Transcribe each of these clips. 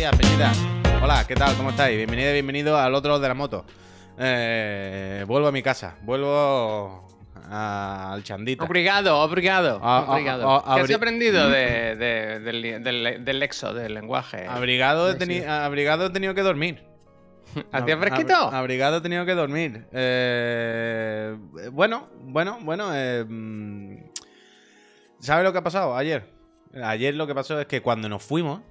días, Peñita. Hola, ¿qué tal? ¿Cómo estáis? Bienvenido, bienvenido al otro de la moto. Eh, vuelvo a mi casa, vuelvo a- al chandita. Obrigado, obrigado. Ah, obrigado. ¿Qué has aprendido de- de- del, del- del lexo, del lenguaje? Abrigado he, teni- abrigado he tenido que dormir. ¿Hacía fresquito? ab- Abrigado he tenido que dormir. Eh, bueno, bueno, bueno. eh, mm, ¿Sabes lo que ha pasado ayer? Ayer lo que pasó es que cuando nos fuimos.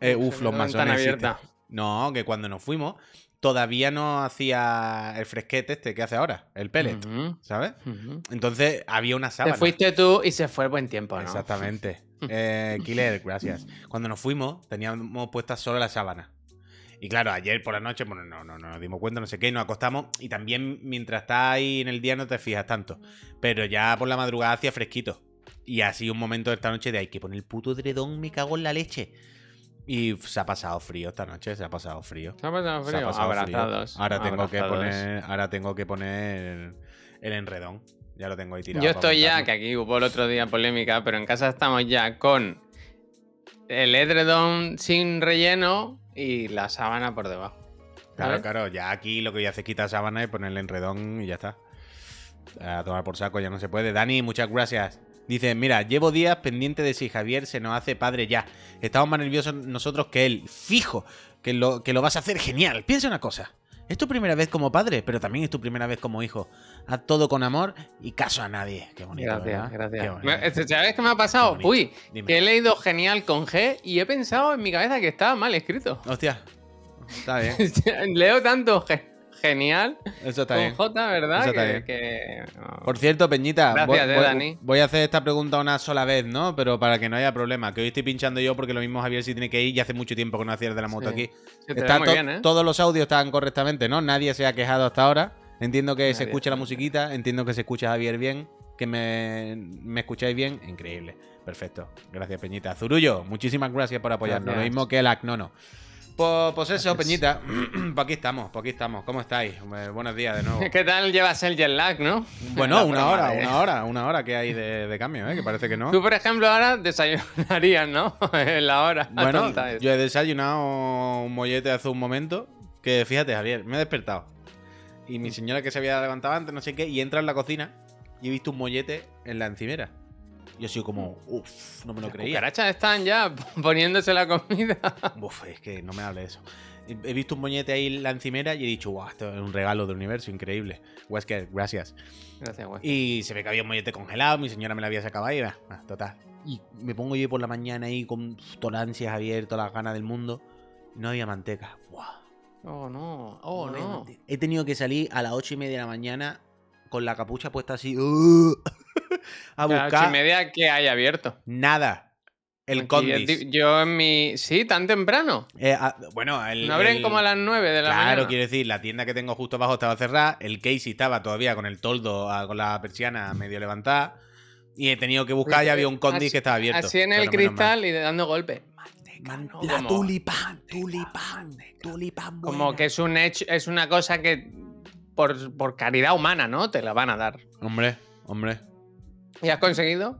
Eh, uf, los masones. abierta. No, que cuando nos fuimos todavía no hacía el fresquete este que hace ahora, el pellet, ¿sabes? Entonces había una Te sábana. fuiste tú y se fue el buen tiempo, ¿no? Exactamente. Eh, Killer, gracias. Cuando nos fuimos, teníamos puestas solo la sábana. Y claro, ayer por la noche, bueno, no, no, no nos dimos cuenta, no sé qué, nos acostamos. Y también mientras estás ahí en el día no te fijas tanto. Pero ya por la madrugada hacía fresquito. Y así un momento de esta noche de hay que poner el puto edredón, me cago en la leche. Y se ha pasado frío esta noche, se ha pasado frío. ¿Se ha pasado ha frío? Abrazados. Ahora tengo que poner, ahora tengo que poner el enredón. Ya lo tengo ahí tirado. Yo estoy ya, que aquí hubo el otro día polémica, pero en casa estamos ya con el edredón sin relleno y la sábana por debajo. Claro, claro, ya aquí lo que voy a hacer es quitar sábana y ponerle enredón y ya está. A tomar por saco, ya no se puede. Dani, muchas gracias. Dice, mira, llevo días pendiente de si Javier se nos hace padre ya. Estamos más nerviosos nosotros que él. Fijo, que lo, que lo vas a hacer genial. Piensa una cosa. Es tu primera vez como padre, pero también es tu primera vez como hijo. Haz todo con amor y caso a nadie. Qué bonito. Gracias, ¿verdad? Qué gracias. este, ¿Sabes qué me ha pasado? Uy, Dime. que he leído genial con G y he pensado en mi cabeza que estaba mal escrito. Hostia. Está bien. Leo tanto ge- genial Eso está con bien. J, ¿verdad? Eso está que, bien. que- no. Por cierto, Peñita, Gracias, voy, eh, voy- Dani. voy a hacer esta pregunta una sola vez, ¿no? Pero para que no haya problema, que hoy estoy pinchando yo porque lo mismo Javier sí tiene que ir y hace mucho tiempo que no hacía de la moto Sí. aquí. Te Está to- bien, ¿eh? Todos los audios están correctamente, ¿no? Nadie se ha quejado hasta ahora. Entiendo que se escucha la musiquita, entiendo que se escucha Javier bien, que me, me escucháis bien. Increíble. Perfecto. Gracias, Peñita. Zurullo, muchísimas gracias por apoyarnos. Lo mismo que el Acnono. Pues, pues eso. Peñita. pues aquí estamos, pues aquí estamos. ¿Cómo estáis? Eh, buenos días de nuevo. ¿Qué tal llevas el jet lag, no? Bueno, una hora, una hora, una hora que hay de, de cambio, ¿eh? Que parece que no. Tú, por ejemplo, ahora desayunarías, ¿no? en la hora. Bueno, yo he desayunado un mollete hace un momento. Que fíjate, Javier, me he despertado. Y mi señora que se había levantado antes, no sé qué, y entra en la cocina y he visto un mollete en la encimera. Yo he sido como, uff, no me lo Las creía. cucarachas están ya poniéndose la comida. Uf, es que no me hable de eso. He visto un mollete ahí en la encimera y he dicho, guau, esto es un regalo del universo, increíble. Wesker, gracias. Gracias, güey. Y se ve que había un mollete congelado, mi señora me lo había sacado ahí, va, ah, total. Y me pongo yo por la mañana ahí con todas las ansias abiertas, las ganas del mundo. No había manteca. Buah, Oh, no. Oh, no. mante- He tenido que salir a las ocho y media de la mañana con la capucha puesta así. ¡uh! a A las ocho y buscar media que hay abierto. nada. El Condis. di- Yo en mi. Sí, tan temprano. Eh, ah, bueno, el. No abren el- como a las 9 de la Claro, mañana. quiero decir, la tienda que tengo justo abajo estaba cerrada, el Casey estaba todavía con el toldo, ah, con la persiana medio levantada, y he tenido que buscar y había un Condis Así- que estaba abierto. Así en el cristal y dando golpe. Man- la Como- tulipán, tulipán, tulipán. Como buena. que es un hecho, es una cosa que por, por caridad humana, ¿no? Te la van a dar. Hombre, hombre. ¿Y has conseguido?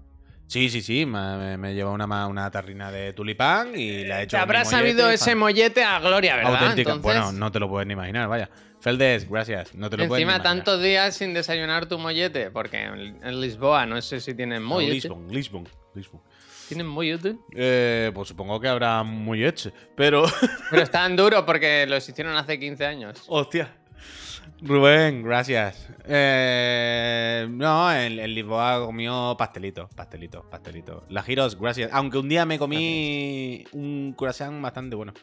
Sí, sí, sí, me, me, lleva una, una tarrina de tulipán y la he hecho. Te con mi habrá mollete sabido ese mollete a gloria, ¿verdad? Auténtica. Entonces, Bueno, no te lo puedes ni imaginar, vaya. Feldes, gracias. No te lo puedes ni encima imaginar. tantos días sin desayunar tu mollete, porque en, Lisboa no sé si tienen mollete. Lisbon, Lisbon, Lisbon. ¿Tienen mollete? Eh, pues supongo que habrá molletes, pero. Pero están duros porque los hicieron hace 15 años. Hostia. Rubén, gracias. Eh, no, en, en Lisboa comió pastelito, pastelito, pastelito. La giros, gracias. Aunque un día me comí un croissant bastante bueno.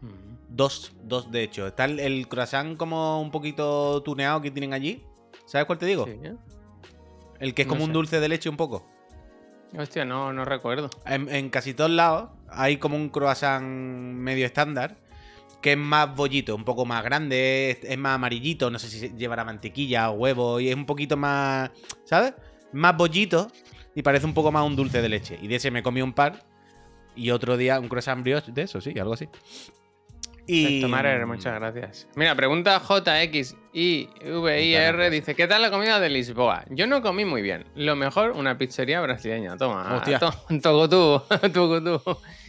Mm. Dos, dos de hecho. Está el, el croissant como un poquito tuneado que tienen allí. ¿Sabes cuál te digo? Sí, ¿eh? El que es No como un dulce de leche un poco. Hostia, no, no recuerdo. En, en casi todos lados hay como un croissant medio estándar que es más bollito, un poco más grande, es, más amarillito, no sé si llevará mantequilla o huevo y es un poquito más, ¿sabes? Más bollito y parece un poco más un dulce de leche. Y de ese me comí un par y otro día un croissant brioche de eso, sí, algo así. Y Tomarer, muchas gracias. Mira, pregunta JXIVIR, dice, ¿qué tal la comida de Lisboa? Yo no comí muy bien. Lo mejor, una pizzería brasileña. Toma, Hostia. to- tocotú, tocotú.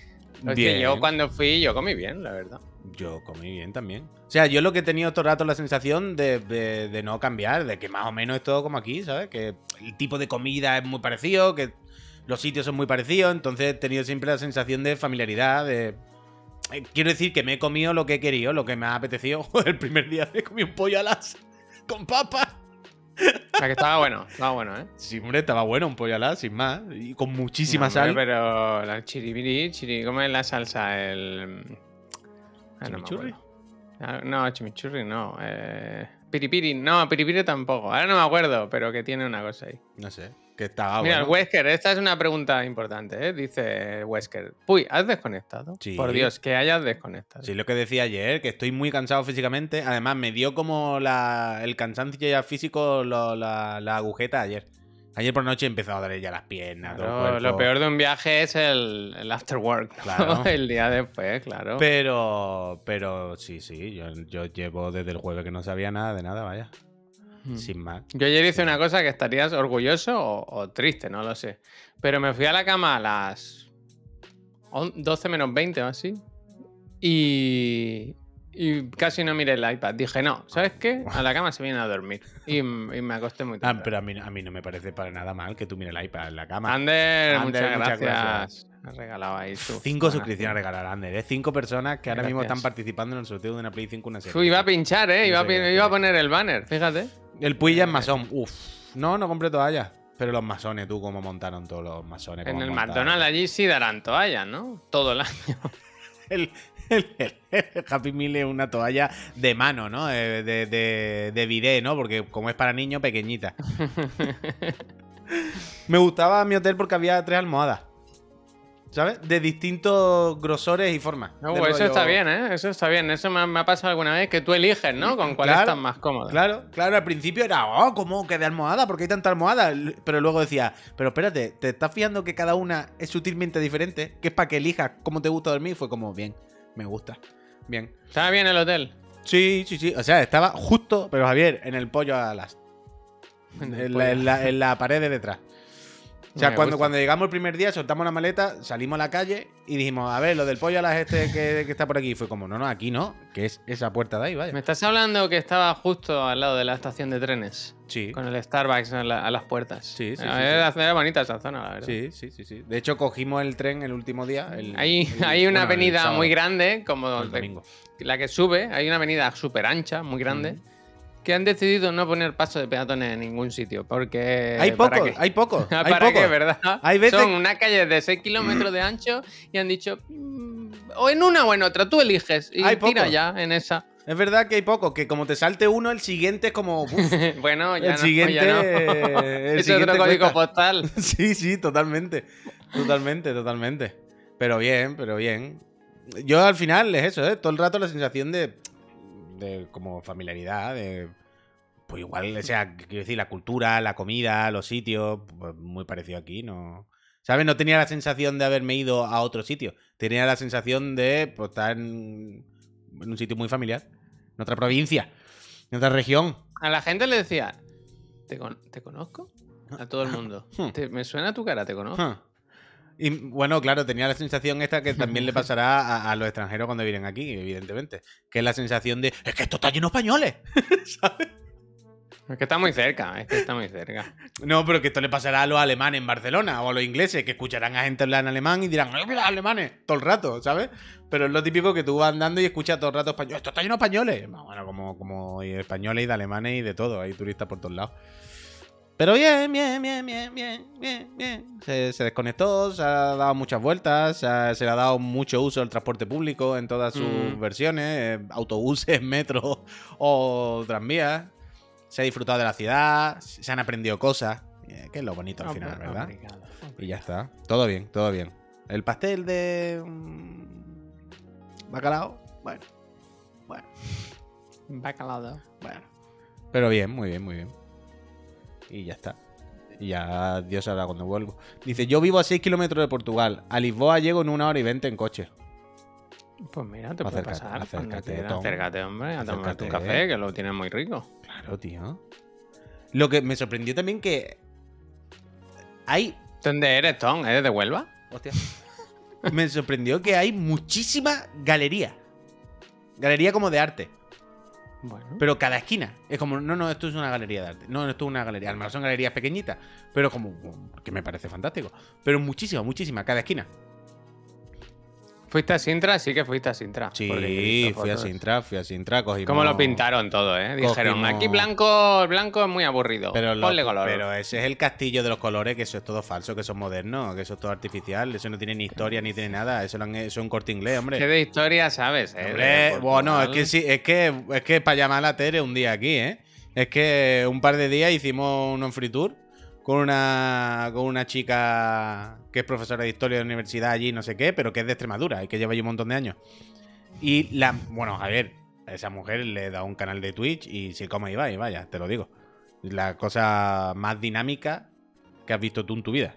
Bien. yo cuando fui, yo comí bien, la verdad. Yo comí bien también. O sea, yo lo que he tenido todo el rato la sensación de, de- de no cambiar, de que más o menos es todo como aquí, ¿sabes? Que el tipo de comida es muy parecido, que los sitios son muy parecidos, entonces he tenido siempre la sensación de familiaridad, de... eh, Quiero decir que me he comido lo que he querido, lo que me ha apetecido. Joder, el primer día me comí un pollo a las... con papas. La que estaba bueno, estaba bueno, ¿eh? Sí, hombre, estaba bueno un pollo sin más. Y con muchísima No, hombre, sal. Pero la chiribiri, chiri, ¿cómo es la salsa? El. Ah, no, ¿Chimichurri? acuerdo. Ah, no, chimichurri no. Eh, piripiri, no, piripiri tampoco. Ahora no me acuerdo, pero que tiene una cosa ahí. No sé, que estaba Mira, bueno. Wesker, esta es una pregunta importante, ¿eh? Dice Wesker. Uy, ¿has desconectado? Sí. Por Dios, que hayas desconectado. Sí, lo que decía ayer, que estoy muy cansado físicamente. Además, me dio como la, el cansancio ya físico lo- la, la agujeta ayer. Ayer por la noche he empezado a darle ya las piernas. todo el Claro, lo peor de un viaje es el, el after work, ¿no? Claro. el día después, claro. Pero, pero sí, sí, yo, yo llevo desde el jueves que no sabía nada de nada, vaya. Mm. Sin más. Yo ayer hice una cosa que estarías orgulloso o, o triste, no lo sé. Pero me fui a la cama a las on- 12 menos 20 o así. Y, y casi no miré el iPad. Dije, no, ¿sabes qué? A la cama se viene a dormir. Y, me acosté muy Ah, tarde. pero a mí, a mí no me parece para nada mal que tú mires el iPad en la cama. Ander, Ander, muchas, muchas gracias. has regalado ahí tú. Cinco Buenas. suscripciones a regalar, Ander, ¿eh? Cinco personas que ahora mismo están participando en el sorteo de una Play 5 una serie. Iba a pinchar, ¿eh? Iba iba a poner el banner, fíjate. El Puy ya es masón. Uf. No, no compré toallas. Pero los masones, tú, cómo montaron todos los masones. En el montaron. McDonald's allí sí darán toallas, ¿no? Todo el año. El, el- el Happy Meal es una toalla de mano, ¿no? Eh, De, de, de bidet, ¿no? Porque como es para niños, pequeñita. Me gustaba mi hotel porque había tres almohadas. ¿Sabes? De distintos grosores y formas. No, pues eso rollo- está bien, ¿eh? Eso está bien. Eso me, ha- me ha pasado alguna vez que tú eliges, ¿no? Con cuál Claro, estás más cómodo. Claro, claro, al principio era, oh, ¿cómo que de almohada? ¿Por qué hay tanta almohada? Pero luego decía, pero espérate, ¿te estás fijando que cada una es sutilmente diferente? Que es para que elijas cómo te gusta dormir. Fue como, bien, me gusta. Bien. ¿Estaba bien el hotel? Sí, sí, sí. O sea, estaba justo, pero Javier, en el pollo a las. En el En pollo. la, en la- en la pared de detrás. O sea, Me cuando, gusta. cuando llegamos el primer día, soltamos la maleta, salimos a la calle y dijimos, a ver, lo del pollo a las este que, que está por aquí. Fue como, no, no, aquí no, que es esa puerta de ahí, vaya. Me estás hablando que estaba justo al lado de la estación de trenes. Sí. Con el Starbucks a, la- a las puertas. Sí, sí, Era, sí, era- bonita esa zona, la verdad. Sí, sí, sí, sí. De hecho, cogimos el tren el último día. el- Hay, el- hay una bueno, avenida muy grande, como el domingo. la que sube, hay una avenida súper ancha, muy grande, Ujú. Que han decidido no poner paso de peatones en ningún sitio. Porque. Hay ¿para pocos, qué? hay pocos. hay ¿Para pocos. qué, verdad? Hay veces- Son una calle de 6 kilómetros de ancho y han dicho. "Mm, O en una o en otra, tú eliges. Y Hay tira ya en esa. Es verdad que hay pocos, que como te salte uno, el siguiente es como. uf, bueno, ya el no. siguiente. ya no. el es otro código cuesta. postal. Sí, sí, totalmente. Totalmente, totalmente. Pero bien, pero bien. Yo al final es eso, ¿eh? Todo el rato la sensación de. De como familiaridad, de. Pues igual, o sea, quiero decir, la cultura, la comida, los sitios, pues muy parecido aquí, ¿no? ¿Sabes? No tenía la sensación de haberme ido a otro sitio. Tenía la sensación de pues, estar en, en un sitio muy familiar. En otra provincia. En otra región. A la gente le decía. ¿Te, con- te conozco? A todo el mundo. Hmm. "Te- me suena tu cara, te conozco. Y bueno, claro, tenía la sensación esta que también le pasará a, a los extranjeros cuando vienen aquí, evidentemente. Que es la sensación de, es que esto está lleno de españoles. ¿Sabes? Es que está muy cerca, es que está muy cerca. No, pero que esto le pasará a los alemanes en Barcelona o a los ingleses, que escucharán a gente hablar en alemán y dirán, ¡ay, mira, alemanes! Todo el rato, ¿sabes? Pero es lo típico que tú vas andando y escuchas todo el rato español. ¡Esto está lleno de españoles! Bueno, como, como españoles y de alemanes y de todo. Hay turistas por todos lados. Pero bien, bien, bien, bien, bien, bien, bien. Se, se desconectó, se ha dado muchas vueltas, se, ha- se le ha dado mucho uso al transporte público en todas sus Mm. versiones, eh, autobuses, metro o tranvías. Se ha disfrutado de la ciudad, se han aprendido cosas, eh, que es lo bonito al final, ¿verdad? Obrigado, Y ya está. Todo bien, todo bien. El pastel de. mm, bacalao. Bueno. Bueno, Bacalao. bueno. Pero bien, muy bien, muy bien. Y ya está. Y ya Dios sabrá cuando vuelvo. Dice: Yo vivo a 6 kilómetros de Portugal. A Lisboa llego en una hora y 20 en coche. Pues mira, te puede Acércate, pasar. acércate. Tom. acércate, hombre, a tomarte un Acércate. café, que lo tienes muy rico. Claro, tío. Lo que me sorprendió también que. Hay. ¿Dónde eres, Tom? ¿Eres de Huelva? Hostia. me sorprendió que hay muchísima galería. Galería como de arte. Bueno. Pero cada esquina. Es como, no, no, esto es una galería de arte. No, esto es una galería. A lo mejor son galerías pequeñitas. Pero como, que me parece fantástico. Pero muchísima, muchísima, cada esquina. ¿Fuiste a Sintra? Sí que fuiste a Sintra. Sí, fui a. Sintra, fui a Sintra, cogimos... ¿Cómo lo pintaron todo, eh? Dijeron, Cogimos- aquí blanco, blanco es muy aburrido. Pero, lo- Ponle color. pero ese es el castillo de los colores, que eso es todo falso, que eso es moderno, que eso es todo artificial, eso no tiene ni historia ni tiene nada, eso, lo han- eso es un corte inglés, hombre. ¿Qué de historia sabes, eh? Hombre, bueno, es que sí, es que es que para llamar a la Tere un día aquí, ¿eh? Es que un par de días hicimos un free tour con una con una chica que es profesora de historia de la universidad allí, no sé qué, pero que es de Extremadura y que lleva allí un montón de años. Y la, bueno, Javier, a esa mujer le da un canal de Twitch y se come y va, y vaya, te lo digo. La cosa más dinámica que has visto tú en tu vida.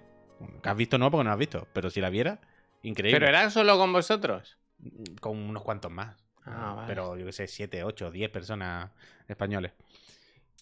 Que has visto no porque no la has visto, pero si la vieras, increíble. ¿Pero era solo con vosotros? Con unos cuantos más. Ah, vale. Pero yo que sé, 7, 8, 10 personas españoles.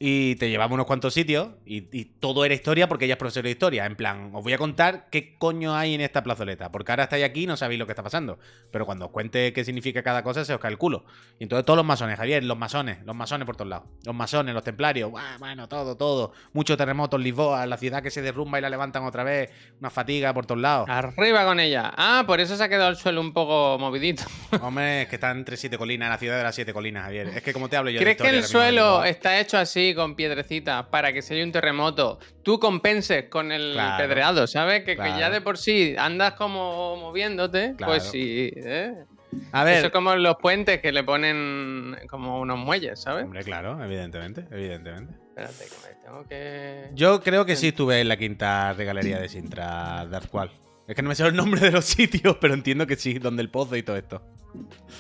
Y te llevaba unos cuantos sitios y, y todo era historia porque ella es profesora de historia. En plan, os voy a contar qué coño hay en esta plazoleta. Porque ahora estáis aquí y no sabéis lo que está pasando. Pero cuando os cuente qué significa cada cosa, se os cae el culo. Y entonces todos los masones, Javier, los masones, los masones por todos lados. Los masones, los templarios, ¡buah! bueno, todo, todo. Muchos terremotos, Lisboa, la ciudad que se derrumba y la levantan otra vez. Una fatiga por todos lados. Arriba con ella. Ah, por eso se ha quedado el suelo un poco movidito. Hombre, es que está entre siete colinas, la ciudad de las siete colinas, Javier. Es que como te hablo yo de ¿Crees que historia el mismo de suelo está hecho así, con piedrecitas, para que si hay un terremoto, tú compenses con el Claro. pedreado, ¿sabes? Que, ya de por sí andas como moviéndote, Claro. pues sí. ¿eh? A ver, Eso es como los puentes que le ponen como unos muelles, ¿sabes? Hombre, claro, evidentemente, evidentemente. Espérate, que me tengo que. Yo creo que sí estuve en la quinta regalería de Sintra, cual. Es que no me sé el nombre de los sitios, pero entiendo que sí, donde el pozo y todo esto.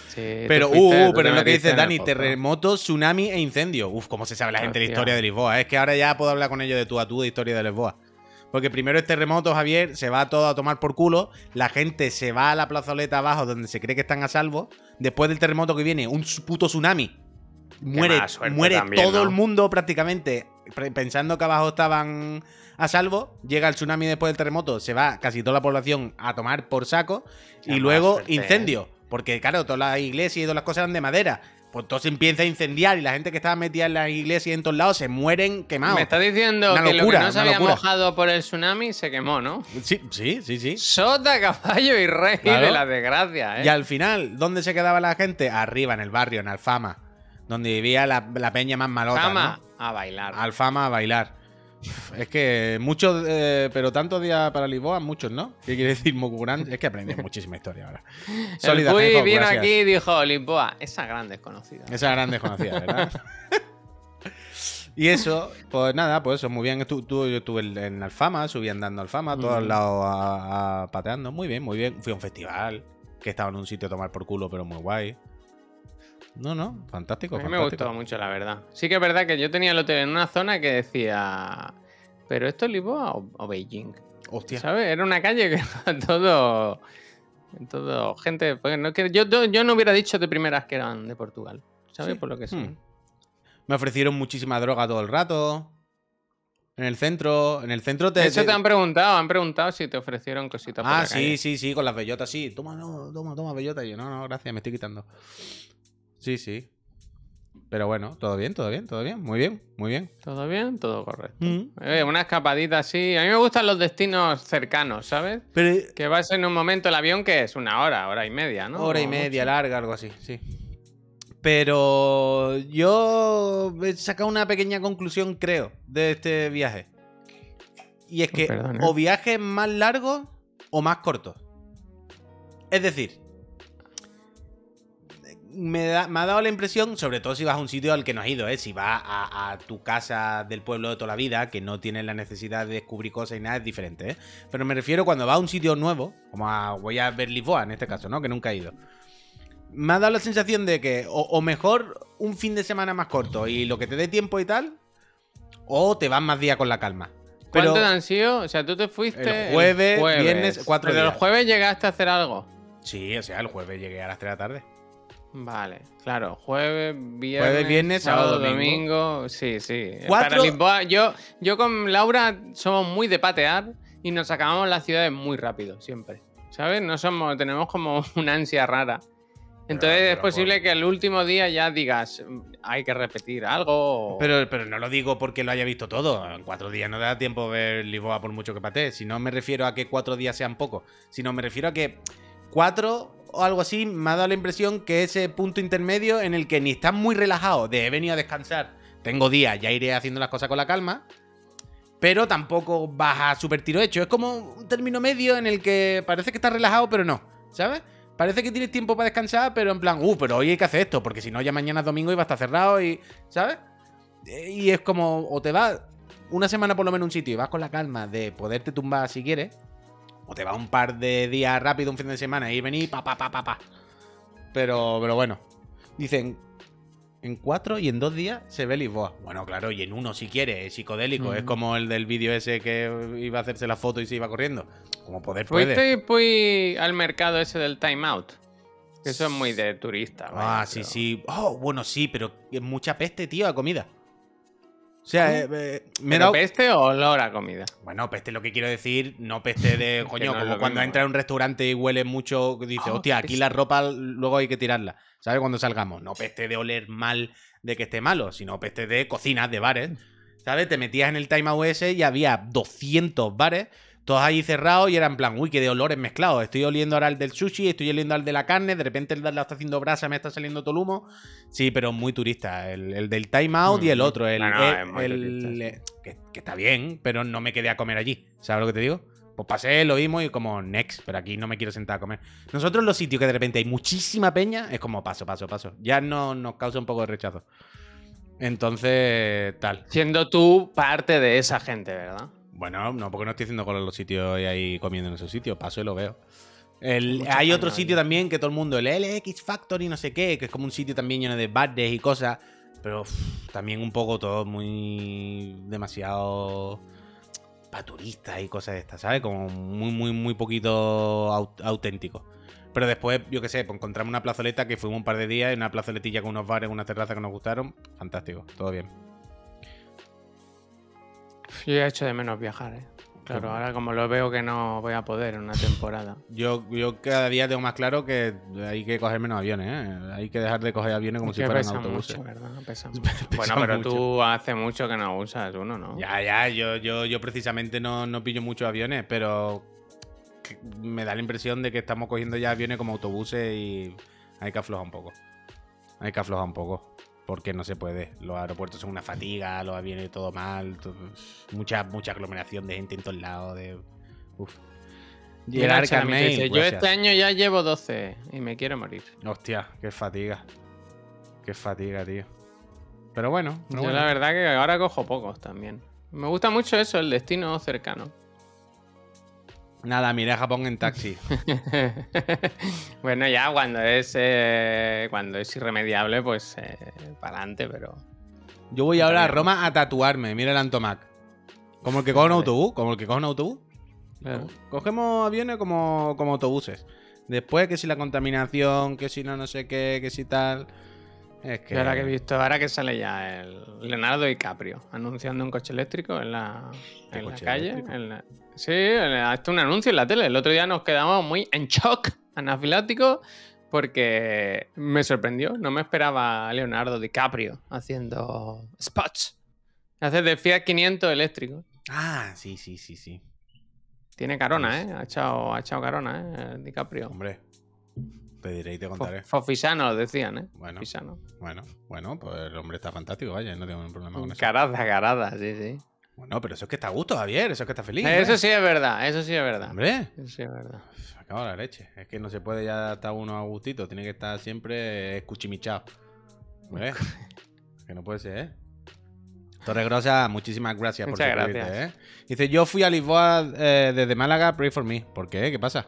Sí, Pero, fuiste, uh, pero es lo que dice Dani, terremoto, tsunami e incendio. Uf, cómo se sabe la gente de la Hostia. historia de Lisboa. Es que ahora ya puedo hablar con ellos de tú a tú de historia de Lisboa. Porque primero es terremoto, Javier, se va todo a tomar por culo, la gente se va a la plazoleta abajo donde se cree que están a salvo, después del terremoto que viene, un puto tsunami. Muere, muere también, todo ¿no? el mundo prácticamente pensando que abajo estaban a salvo. Llega el tsunami después del terremoto, se va casi toda la población a tomar por saco. Y luego incendio. Porque, claro, todas las iglesias y todas las cosas eran de madera. Pues todo se empieza a incendiar y la gente que estaba metida en las iglesias y en todos lados se mueren quemados. Me está diciendo Una que locura, lo que no se había locura. mojado por el tsunami se quemó, ¿no? Sí, sí, sí, sí. Sota, caballo y rey Claro. de la desgracia, ¿eh? Y al final, ¿dónde se quedaba la gente? Arriba, en el barrio, en Alfama. Donde vivía la, la peña más malota. Fama ¿no? a bailar. Alfama a bailar. Es que muchos, eh, pero tantos días para Lisboa, muchos, ¿no? ¿Qué quiere decir Mokugurán? Es que aprendí muchísima historia ahora. Sólida, Feijó, vino aquí y dijo, Lisboa, esa gran desconocida. Esa gran desconocida, ¿verdad? y eso, pues nada, pues eso, muy bien. Estu- tú- yo estuve en- Alfama, subí andando a Alfama, a todos Mm. lados a- a- pateando. Muy bien, muy bien. Fui a un festival que estaba en un sitio a tomar por culo, pero muy guay. No, no, fantástico. A mí me gustó mucho, la verdad. Sí que es verdad que yo tenía el hotel en una zona que decía, ¿pero esto es Lisboa o, o Beijing? Hostia. ¿Sabes? Era una calle que era todo... Todo gente... pues, no, que, yo, yo- no hubiera dicho de primeras que eran de Portugal. ¿Sabes? Sí. Por lo que son. Hmm. Me ofrecieron muchísima droga todo el rato. En el centro, en el centro te... Eso te- te han preguntado, han preguntado si te ofrecieron cositas por Ah, la sí, calle. sí, sí, con las bellotas, sí. Toma, no, toma, toma, bellota. Y yo, no, no, gracias, me estoy quitando. Sí, sí. Pero bueno, todo bien, todo bien, todo bien. Muy bien, muy bien. ¿Todo bien? Todo correcto. Mm. Eh, una escapadita así. A mí me gustan los destinos cercanos, ¿sabes? Pero Que vas en un momento el avión que es una hora, hora y media, ¿no? hora y media, mucho. larga, algo así, sí. Pero yo he sacado una pequeña conclusión, creo, de este viaje. Y es que Perdón, ¿eh? o viajes más largos o más cortos. Es decir, me, da- me ha dado la impresión, sobre todo si vas a un sitio al que no has ido, ¿eh? si vas a, a tu casa del pueblo de toda la vida, que no tienes la necesidad de descubrir cosas y nada, es diferente. ¿eh? Pero me refiero cuando vas a un sitio nuevo, como a, voy a ver Lisboa en este caso, ¿no? que nunca he ido. Me ha dado la sensación de que o, o mejor un fin de semana más corto y lo que te dé tiempo y tal, o te vas más días con la calma. Pero ¿Cuántos han sido? O sea, tú te fuiste. El jueves, viernes, cuatro Pero el días. jueves llegaste a hacer algo. sí, o sea, el jueves llegué a las 3 de la tarde. Vale, claro. Jueves, viernes. Jueves, viernes, sábado, domingo. Sí, sí. Cuatro- Para Lisboa, yo, yo con Laura somos muy de patear y nos acabamos las ciudades muy rápido, siempre. ¿sabes? No somos, tenemos como una ansia rara. Entonces pero es posible que el último día ya digas, "Mm, hay que repetir algo. o- Pero, pero no lo digo porque lo haya visto todo. En cuatro días no da tiempo ver Lisboa por mucho que patee. Si no me refiero a que cuatro días sean pocos, sino me refiero a que cuatro o algo así me ha dado la impresión que ese punto intermedio en el que ni estás muy relajado de he venido a descansar, tengo días, ya iré haciendo las cosas con la calma, pero tampoco vas a super tiro hecho. Es como un término medio en el que parece que estás relajado, pero no, ¿sabes? Parece que tienes tiempo para descansar, pero en plan, uh, pero hoy hay que hacer esto, porque si no, ya mañana es domingo y va a estar cerrado y, ¿sabes? Eh, Y es como, o te vas una semana por lo menos un sitio y vas con la calma de poderte tumbar si quieres, o te vas un par de días rápido, un fin de semana, y venir, pa, pa, pa, pa, pa. Pero, pero bueno, dicen, en cuatro y en dos días se ve Lisboa. Bueno, claro, y en uno si quieres, es psicodélico, es Mm. como el del vídeo ese que iba a hacerse la foto y se iba corriendo. Como poder puede. ¿Fuiste fui al mercado ese del time out? Eso es muy de turista. Ah, vaya, sí, pero- sí. Oh, bueno, sí, pero mucha peste, tío, a comida. O sea, eh, eh, me he ¿Pero dado... peste o olor a comida? Bueno, peste lo que quiero decir, no peste de coño, no como cuando mismo, entra a un restaurante y huele mucho, dice, Ah, hostia, aquí peste. la ropa luego hay que tirarla. ¿Sabes? Cuando salgamos. No peste de oler mal de que esté malo, sino peste de cocinas, de bares. ¿Sabes? Te metías en el Time ese y había 200 bares, todos ahí cerrados y eran en plan, uy, que de olores mezclados. Estoy oliendo ahora al del sushi, estoy oliendo al de la carne, de repente el de la está haciendo brasa, me está saliendo todo el humo. Sí, pero muy turista. El, el del Time Out y el Mm, otro. El, no, no, el- es muy el- turista, que, que está bien, pero no me quedé a comer allí. ¿Sabes lo que te digo? Pues pasé, lo vimos y como next, pero aquí no me quiero sentar a comer. Nosotros los sitios que de repente hay muchísima peña, es como paso, paso, paso. Ya no nos causa un poco de rechazo. Entonces, tal. Siendo tú parte de esa gente, ¿verdad? Bueno, no, porque no estoy haciendo con los sitios y ahí comiendo en esos sitios. Paso y lo veo. El- hay otro sitio también que todo el mundo, el LX Factory, no sé qué, que es como un sitio también lleno de bares y cosas. Pero también un poco todo muy. demasiado. para turistas y cosas de estas, ¿sabes? Como muy, muy, muy poquito au- auténtico. Pero después, yo qué sé, pues encontramos una plazoleta que fuimos un par de días, en una plazoletilla con unos bares, una terraza que nos gustaron. Fantástico, todo bien. Yo he hecho de menos viajar, ¿eh? Claro, ahora como lo veo que no voy a poder en una temporada. Yo, yo cada día tengo más claro que hay que coger menos aviones, ¿eh? Hay que dejar de coger aviones como Es si fueran autobuses. mucho, ¿verdad? Pesa mucho. Pesa bueno, pero mucho. tú hace mucho que no usas uno, ¿no? Ya, ya, yo, yo, yo precisamente no, no pillo muchos aviones, pero me da la impresión de que estamos cogiendo ya aviones como autobuses y hay que aflojar un poco. Hay que aflojar un poco. Porque no se puede. Los aeropuertos son una fatiga, los aviones todo mal. todo- mucha, mucha aglomeración de gente en todos lados. De... Uf. Gerard yo gracias. este año ya llevo 12 y me quiero morir. Hostia, qué fatiga. Qué fatiga, tío. Pero bueno, pero yo bueno. la verdad que ahora cojo pocos también. Me gusta mucho eso, el destino cercano. Nada, miré a Japón en taxi. bueno, ya cuando es eh, cuando es irremediable, pues para adelante, pero. Yo voy ahora a. Roma a tatuarme, mira el Antomac. Como el que coge un autobús, como el que coge un autobús. Claro. Cogemos aviones como, como autobuses. Después que si la contaminación, que si no no sé qué, que si tal. Es que... Ahora que he visto, ahora que sale ya el Leonardo DiCaprio anunciando un coche eléctrico en la, ¿Qué en la calle. en la- Sí, hasta un anuncio en la tele. El otro día nos quedamos muy en shock, anafiláticos, porque me sorprendió. No me esperaba a Leonardo DiCaprio haciendo spots. Hace de Fiat 500 eléctrico. Ah, sí, sí, sí, sí. Tiene carona, ¿eh? Ha echado, ha echado carona, ¿eh? El DiCaprio. Hombre, te diré y te contaré. Fofisano, decían, ¿eh? Bueno, Fofisano. bueno, bueno, pues el hombre está fantástico, vaya, no tengo ningún problema con eso. Carada, carada, sí, sí. Bueno, pero eso es que está a gusto, Javier, eso es que está feliz. Eso hombre. sí es verdad, eso sí es verdad. Hombre, Eso sí es verdad. en la leche. Es que no se puede ya estar uno a gustito, tiene que estar siempre escuchimichado. Hombre, que no puede ser, ¿eh? Torre Grosa, muchísimas gracias Muchas por suscribirte, gracias. ¿eh? Dice, yo fui a Lisboa eh, desde Málaga, pray for me. ¿Por qué? ¿Qué pasa?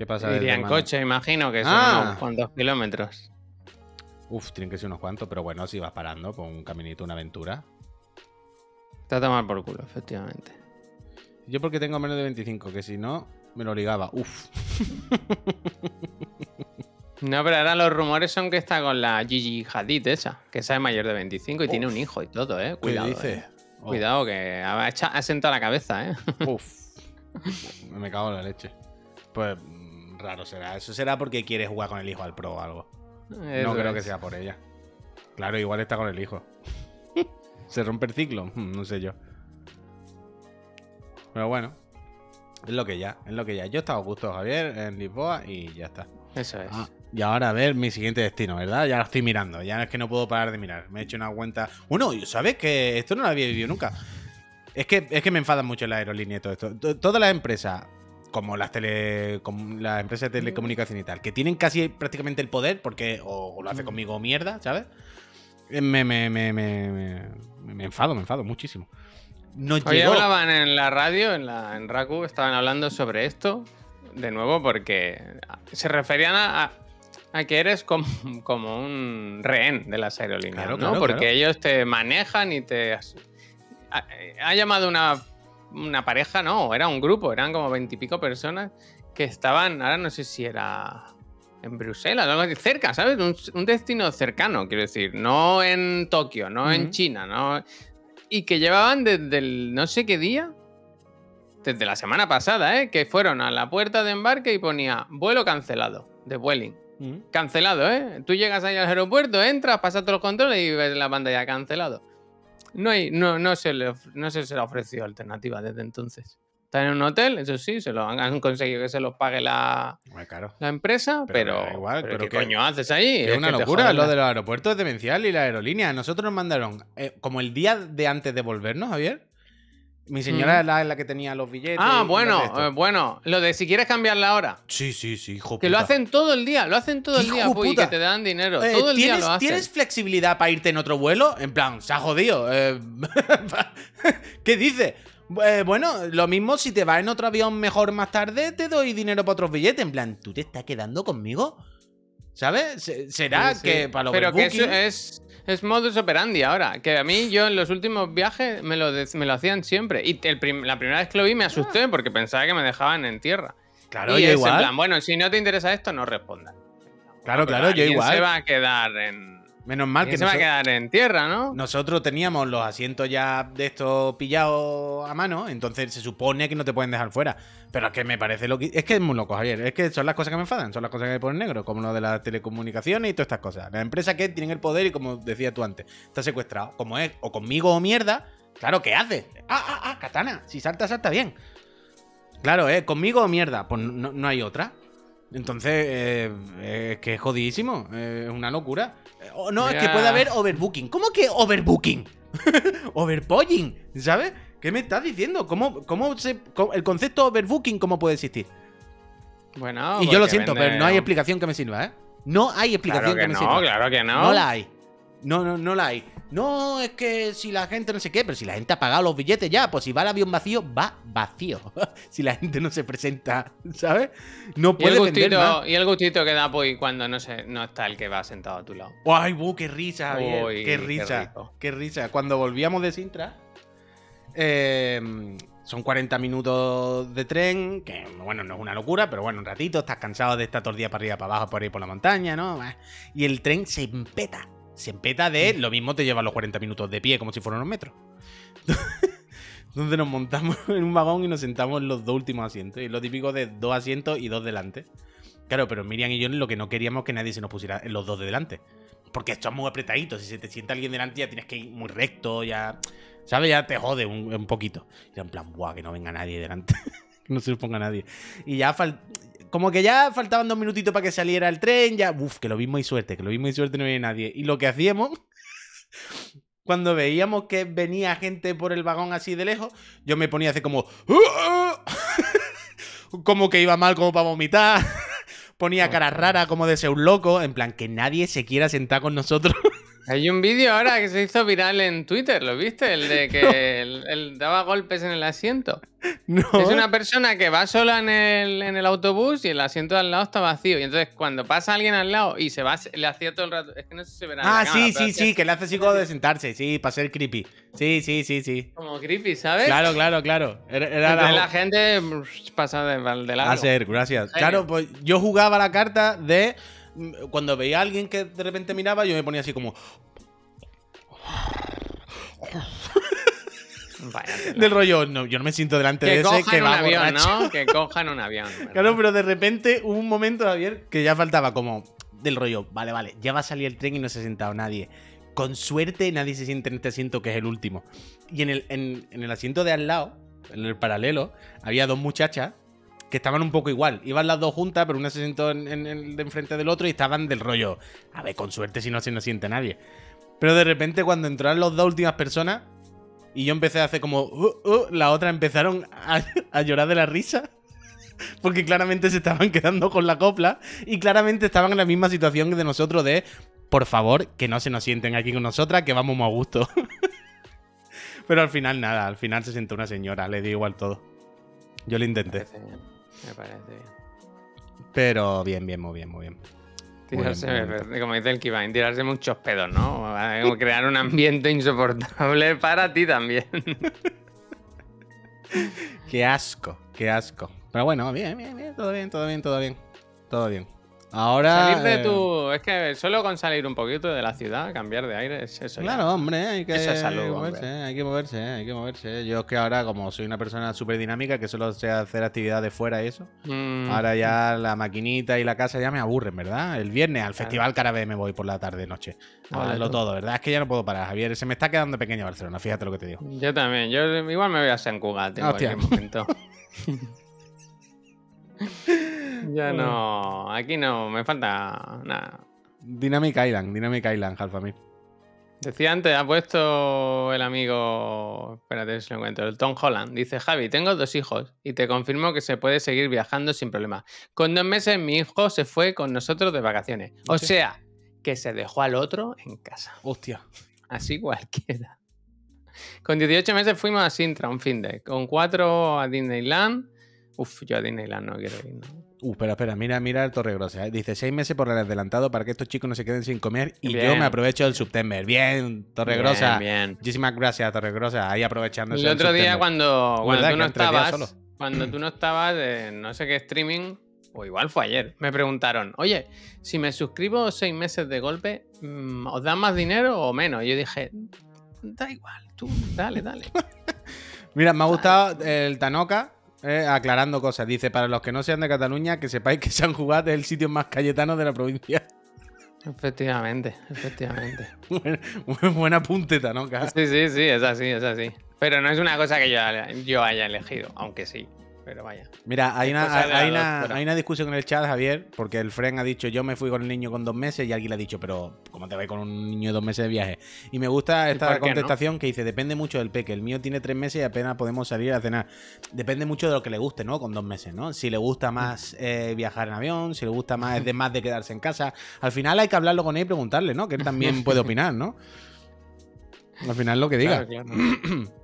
¿Qué pasa? Iría en coche, imagino que son Ah. unos cuantos kilómetros. Uf, tienen que ser unos cuantos, pero bueno, si vas parando por un caminito, una aventura. Te va a tomar por culo, efectivamente. Yo porque tengo menos de 25, que si no, me lo ligaba. Uf. No, pero ahora los rumores son que está con la Gigi Hadid esa, que esa es mayor de 25 y tiene un hijo y todo, ¿eh? Cuidado. ¿Qué dices? eh. Oh, Cuidado, que ha, sentado la cabeza, ¿eh? Uf. Me cago en la leche. Pues raro será. Eso será porque quiere jugar con el hijo al pro o algo. no creo que sea por ella. Claro, igual está con el hijo. ¿Se rompe el ciclo? Hmm, No sé yo. Pero bueno. Es lo que ya, es lo que ya. Yo he estado a gusto, Javier, en Lisboa y ya está. Eso es. Ah, y ahora a ver mi siguiente destino, ¿verdad? Ya lo estoy mirando. Ya es que no puedo parar de mirar. Me he hecho una cuenta. Bueno, ¿sabes que esto no lo había vivido nunca? Es que, es que me enfadan mucho la aerolínea y todo esto. T- Todas las empresas, como las tele, como las empresas de telecomunicación y tal, que tienen casi prácticamente el poder, porque o, o lo hace conmigo o mierda, ¿sabes? Eh, Me, me, me, me, enfado, me enfado muchísimo. Nos Hoy llegó. hablaban en la radio, en, la, en Raku, estaban hablando sobre esto, de nuevo, porque se referían a, a- a que eres como, como un rehén de las aerolíneas, Claro, ¿no? claro, porque claro. ellos te manejan y te... ha llamado una, una pareja, no, era un grupo, eran como veintipico personas que estaban, ahora no sé si era en Bruselas, cerca, ¿sabes? Un, un destino cercano, quiero decir, no en Tokio, no en. China, no... Y que llevaban desde el no sé qué día, desde la semana pasada, ¿eh? Que fueron a la puerta de embarque y ponía vuelo cancelado, de Vueling. Cancelado, ¿eh? Tú llegas ahí al aeropuerto, entras, pasas todos los controles y ves la pantalla cancelado. No, hay, no, no, se le, no se, se le ha ofrecido alternativa desde entonces. Están en un hotel, eso sí, se lo han, han conseguido que se los pague la, claro. la empresa, Pero pero, da igual, pero pero ¿qué que- coño haces ahí? Es una que locura lo de los aeropuertos es demencial y la aerolínea. Nosotros nos mandaron, eh, como el día de antes de volvernos, Javier. Mi señora Mm. es la, la que tenía los billetes. Ah, bueno, eh, bueno, lo de si quieres cambiar la hora. Sí, sí, sí, hijo Que lo hacen todo el día, lo hacen todo el ¡Hijo día, Puy, y puta! que te dan dinero. Eh, todo el día ¿tienes, lo hacen. ¿Tienes flexibilidad para irte en otro vuelo? En plan, se ha jodido. eh, ¿Qué dices? Eh, bueno, lo mismo si te vas en otro avión mejor más tarde, te doy dinero para otros billetes. En plan, ¿tú te estás quedando conmigo? ¿Sabes? Se- ¿Será Sí, sí. que para los Pero que eso es, es modus operandi ahora. Que a mí, yo en los últimos viajes me lo, me lo hacían siempre. Y el prim- la primera vez que lo vi me asusté porque pensaba que me dejaban en tierra. Claro, y yo es en igual. plan, bueno, si no te interesa esto, no respondas. Claro, Pero claro, yo igual. se va a quedar en. Menos mal que se va a quedar en tierra, ¿no? nosotros teníamos los asientos ya de estos pillados a mano, entonces se supone que no te pueden dejar fuera. Pero es que me parece lo que. Es que es muy loco, Javier. Es que son las cosas que me enfadan, son las cosas que me ponen negro, como lo de las telecomunicaciones y todas estas cosas. Las empresas que tienen el poder y, como decías tú antes, está secuestrado. Como es, o conmigo o mierda, claro, ¿qué haces? Ah, ah, ah, katana. Si salta, salta bien. Claro, ¿eh? Conmigo o mierda, pues no, no hay otra. Entonces, eh, es que es jodidísimo, eh, es una locura. Eh, no, es que puede haber overbooking. ¿Cómo que overbooking? Overpolling, ¿sabes? ¿Qué me estás diciendo? ¿Cómo, cómo se, cómo- el concepto overbooking cómo puede existir? Bueno, y yo lo porque siento, vende- pero no hay explicación que me sirva, ¿eh? No hay explicación Claro que que me no, sirva. claro que no. No la hay. No, no, no la hay. No, es que si la gente no sé qué, pero si la gente ha pagado los billetes ya, pues si va el avión vacío, va vacío. si la gente no se presenta, ¿sabes? No Y el, puede vender más. gustito, y el gustito que da Puy cuando no, sé, no está el que va sentado a tu lado. ¡Ay, bu, qué risa, Javier! Uy, ¡Qué risa! ¡Qué risa! Cuando volvíamos de Sintra, eh, son 40 minutos de tren, que bueno, no es una locura, pero bueno, un ratito, estás cansado de estar todo el día para arriba, para abajo, por ahí por la montaña, ¿no? Y el tren se empeta. Se empeta de lo mismo te lleva los 40 minutos de pie, como si fueran unos metros. Donde nos montamos en un vagón y nos sentamos en los dos últimos asientos. Y lo típico de dos asientos y dos delante. Claro, pero Miriam y yo lo que no queríamos que nadie se nos pusiera en los dos de delante. Porque estamos muy apretaditos. Si se te sienta alguien delante, ya tienes que ir muy recto, ya. ¿Sabes? Ya te jode un, un poquito. Y era en plan, buah, que no venga nadie delante. que no se nos ponga nadie. Y ya Como que ya faltaban dos minutitos para que saliera el tren, ya. Uf, que lo mismo y suerte, que lo mismo y suerte no viene nadie. Y lo que hacíamos. Cuando veíamos que venía gente por el vagón así de lejos, yo me ponía a hacer como. como que iba mal, como para vomitar. Ponía cara rara, como de ser un loco. En plan, que nadie se quiera sentar con nosotros. Hay un vídeo ahora que se hizo viral en Twitter, ¿lo viste? El de que él, él daba golpes en el asiento. no. Es una persona que va sola en el, en el autobús y el asiento de al lado está vacío. Y entonces cuando pasa alguien al lado y se va, le hacía todo el rato. Es que no sé si se verá. la Ah, cámara, sí, sí, sí, que le hace así como de sentarse, sí, para ser creepy. Sí, sí, sí, sí. Como creepy, ¿sabes? Claro, claro, claro. Era, la- la gente pasa de, de largo. A ser, gracias. Claro, pues yo jugaba la carta de. Cuando veía a alguien que de repente miraba, yo me ponía así como. Vaya. Del rollo, no, yo no me siento delante de Que ese cojan que un va avión, borracho. ¿no? Que cojan un avión. ¿verdad? Claro, pero de repente hubo un momento, Javier, que ya faltaba como del rollo, vale, vale, ya va a salir el tren y no se ha sentado nadie. Con suerte nadie se siente en este asiento que es el último. Y en el, en- en el asiento de al lado, en el paralelo, había dos muchachas que estaban un poco igual. Iban las dos juntas, pero una se sentó en, en de enfrente del otro y estaban del rollo. A ver, con suerte si no se nos siente nadie. Pero de repente cuando entraron las dos últimas personas y yo empecé a hacer como... "Uh, uh", las otras empezaron a, llorar de la risa. Porque claramente se estaban quedando con la copla y claramente estaban en la misma situación que de nosotros de, por favor, que no se nos sienten aquí con nosotras, que vamos muy a gusto. Pero al final nada, al final se sentó una señora, le dio igual todo. Yo lo intenté. Bien. Me parece bien. Pero bien, bien, muy bien, muy bien. Muy bien, Tirarse, muy bonito. como dice el Kivain, tirarse muchos pedos, ¿no? Como crear un ambiente insoportable para ti también. Qué asco, qué asco. Pero bueno, bien, bien, bien, todo bien, todo bien, todo bien. Todo bien. Ahora. Salir de eh, tu. Es que solo con salir un poquito de la ciudad, cambiar de aire, es eso. ya. Claro, hombre, hay que Eso es salud, moverse, hombre. hay que moverse, hay que moverse. Yo es que ahora, como soy una persona súper dinámica, que solo sé hacer actividades fuera y eso, Mm, ahora ya la maquinita y la casa ya me aburren, ¿verdad? El viernes al Festival Carabé me voy por la tarde, noche. A tú. todo, ¿verdad? Es que ya no puedo parar, Javier. Se me está quedando pequeño Barcelona, fíjate lo que te digo. Yo también. Yo igual me voy a San Cugat en Hostia. cualquier momento. ya no. Aquí no. Me falta nada. Dynamic Island, Dynamic Island, Alfamir. Decía antes, ha puesto el amigo, espérate si lo encuentro, el Tom Holland. Dice, Javi, tengo dos hijos y te confirmo que se puede seguir viajando sin problema. Con dos meses mi hijo se fue con nosotros de vacaciones. O sea, que se dejó al otro en casa. Hostia. Así cualquiera. Con 18 meses fuimos a Sintra un fin de. Con cuatro a Disneyland. Uf, yo a Disneyland no quiero ir. ¿no? Uh, espera, espera, mira, mira el Torregrosa. ¿eh? Dice seis meses por el adelantado para que estos chicos no se queden sin comer y yo me aprovecho del September. Bien, Torregrosa. Bien, bien. Muchísimas gracias, Torregrosa. Ahí aprovechando El otro día cuando, cuando tú no estabas, solo. cuando tú no estabas en no sé qué streaming, o igual fue ayer, me preguntaron, oye, si me suscribo seis meses de golpe, mm, ¿os dan más dinero o menos? Y yo dije, da igual, tú, dale, dale. Mira, me ha gustado el Tanoka eh, aclarando cosas. Dice, para los que no sean de Cataluña, que sepáis que San Jugat es el sitio más cayetano de la provincia. efectivamente, efectivamente. buen, buen- Tanoka. Sí, sí, sí, es así, es así. Pero no es una cosa que yo, yo haya elegido, aunque sí, pero vaya. Mira, hay una, hay, hay discusión en el chat, Javier, porque el Fren ha dicho, yo me fui con el niño con dos meses y alguien le ha dicho, pero ¿cómo te vas con un niño de dos meses de viaje? Y me gusta ¿Y esta no? contestación que dice, depende mucho del peque. El mío tiene tres meses y apenas podemos salir a cenar. Depende mucho de lo que le guste, ¿no? Con dos meses, ¿no? Si le gusta más eh, viajar en avión, si le gusta más, es de más de quedarse en casa. Al final hay que hablarlo con él y preguntarle, ¿no? Que él también puede opinar, ¿no? Al final lo que diga. Claro, claro.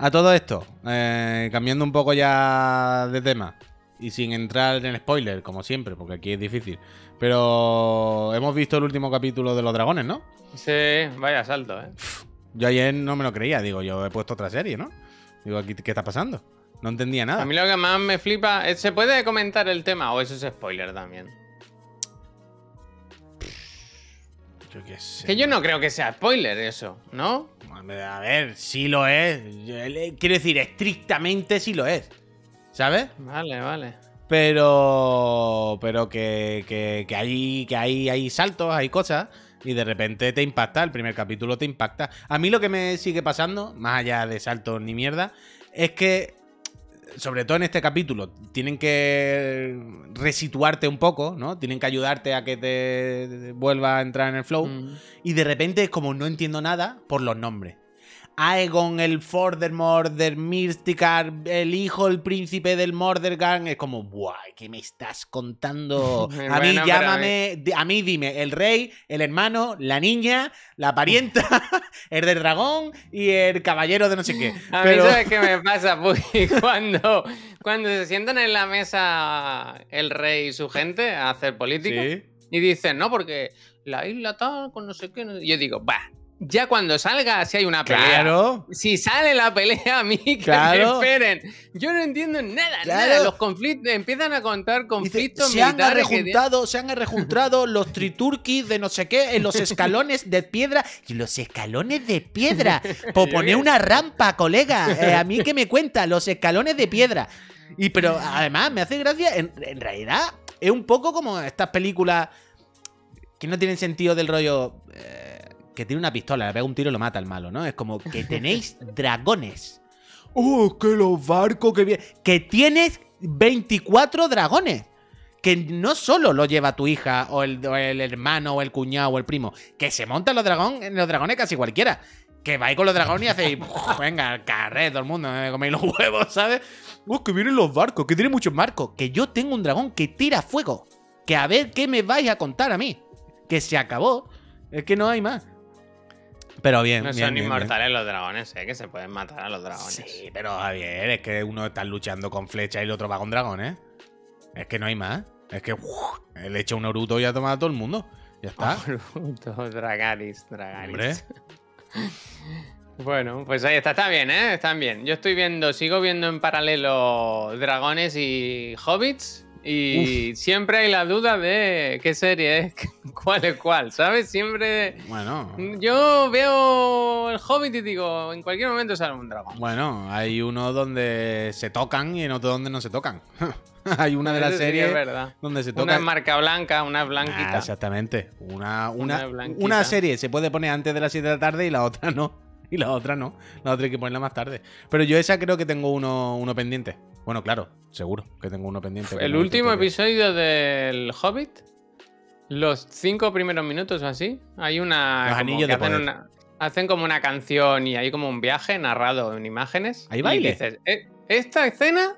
A todo esto, eh, cambiando un poco ya de tema y sin entrar en spoiler, como siempre, porque aquí es difícil. Pero hemos visto el último capítulo de los dragones, ¿no? Sí, vaya salto, ¿eh? Yo ayer no me lo creía, digo, yo he puesto otra serie, ¿no? Digo, aquí, ¿qué está pasando? No entendía nada. A mí lo que más me flipa es, ¿se puede comentar el tema o eso es spoiler también? Yo qué sé. Que yo no creo que sea spoiler eso, ¿no? A ver, sí lo es. Eh, Quiero decir, estrictamente sí lo es. ¿Sabes? Vale, vale. Pero. Pero que, que, que hay, que hay, hay saltos, hay cosas. Y de repente te impacta. El primer capítulo te impacta. A mí lo que me sigue pasando, más allá de saltos ni mierda, es que. Sobre todo en este capítulo, tienen que resituarte un poco, ¿no? Tienen que ayudarte a que te vuelva a entrar en el flow. Mm. Y de repente es como no entiendo nada por los nombres. Aegon, el der Mysticar, el hijo, el príncipe del Mordergan. Es como, ¡buah! ¿Qué me estás contando? A mí Bueno, llámame, di- a mí dime, el rey, el hermano, la niña, la parienta, el del dragón y el caballero de no sé qué. A Pero- mí, ¿sabes qué me pasa? Puy? cuando, cuando se sientan en la mesa el rey y su gente a hacer política Sí. y dicen, no, porque la isla tal, con no sé qué. no- y Yo digo, va, ya cuando salga, si hay una pelea. Claro. Si sale la pelea, a mí que Claro. me esperen. Yo no entiendo nada, Claro. nada. Los conflictos, empiezan a contar Dice, conflictos se han rejuntado, se han rejuntado los triturquis de no sé qué en los escalones de piedra. Y los escalones de piedra. Por poner una rampa, colega. Eh, a mí que me cuenta, los escalones de piedra. Y pero además me hace gracia, en, en realidad es un poco como estas películas que no tienen sentido del rollo eh, que tiene una pistola, le pega un tiro y lo mata al malo, ¿no? Es como que tenéis dragones. Oh, que los barcos que vienen. Que tienes 24 dragones. Que no solo lo lleva tu hija, o el, o el hermano, o el cuñado, o el primo. Que se montan los, dragón, los dragones casi cualquiera. Que vais con los dragones y hacéis. Venga, carré, todo el mundo, me coméis los huevos, ¿sabes? Oh, que vienen los barcos, que tiene muchos barcos. Que yo tengo un dragón que tira fuego. Que a ver qué me vais a contar a mí. Que se acabó. Es que no hay más. Pero bien, No bien, son bien, bien. inmortales los dragones, ¿eh? Que se pueden matar a los dragones. Sí, pero Javier, es que uno está luchando con flecha y el otro va con dragones. Es que no hay más. Es que uf, él echa un Naruto y ha tomado a todo el mundo. Ya está. Naruto, Dragaris, Dragaris. Hombre. Bueno, pues ahí está, está bien, ¿eh? Están bien. Yo estoy viendo, sigo viendo en paralelo dragones y hobbits. Y siempre hay la duda de qué serie es, cuál es cuál, ¿sabes? Siempre. Bueno. Yo veo el hobbit y digo, en cualquier momento sale un dragón. Bueno, hay uno donde se tocan y en otro donde no se tocan. hay una de las sí series donde se Una toca. es marca blanca, una es Ah, blanquita. exactamente. Una, Una una, una serie se puede poner antes de las 7 de la tarde y la otra no. Y la otra no. La otra hay que ponerla más tarde. Pero yo esa creo que tengo uno, uno pendiente. Bueno, claro, seguro que tengo uno pendiente. El último episodio del Hobbit, los cinco primeros minutos o así, hay una. Los como anillos que de hacen, poder. una- hacen como una canción y hay como un viaje narrado en imágenes. ¿Hay y baile? dices, "Eh, esta escena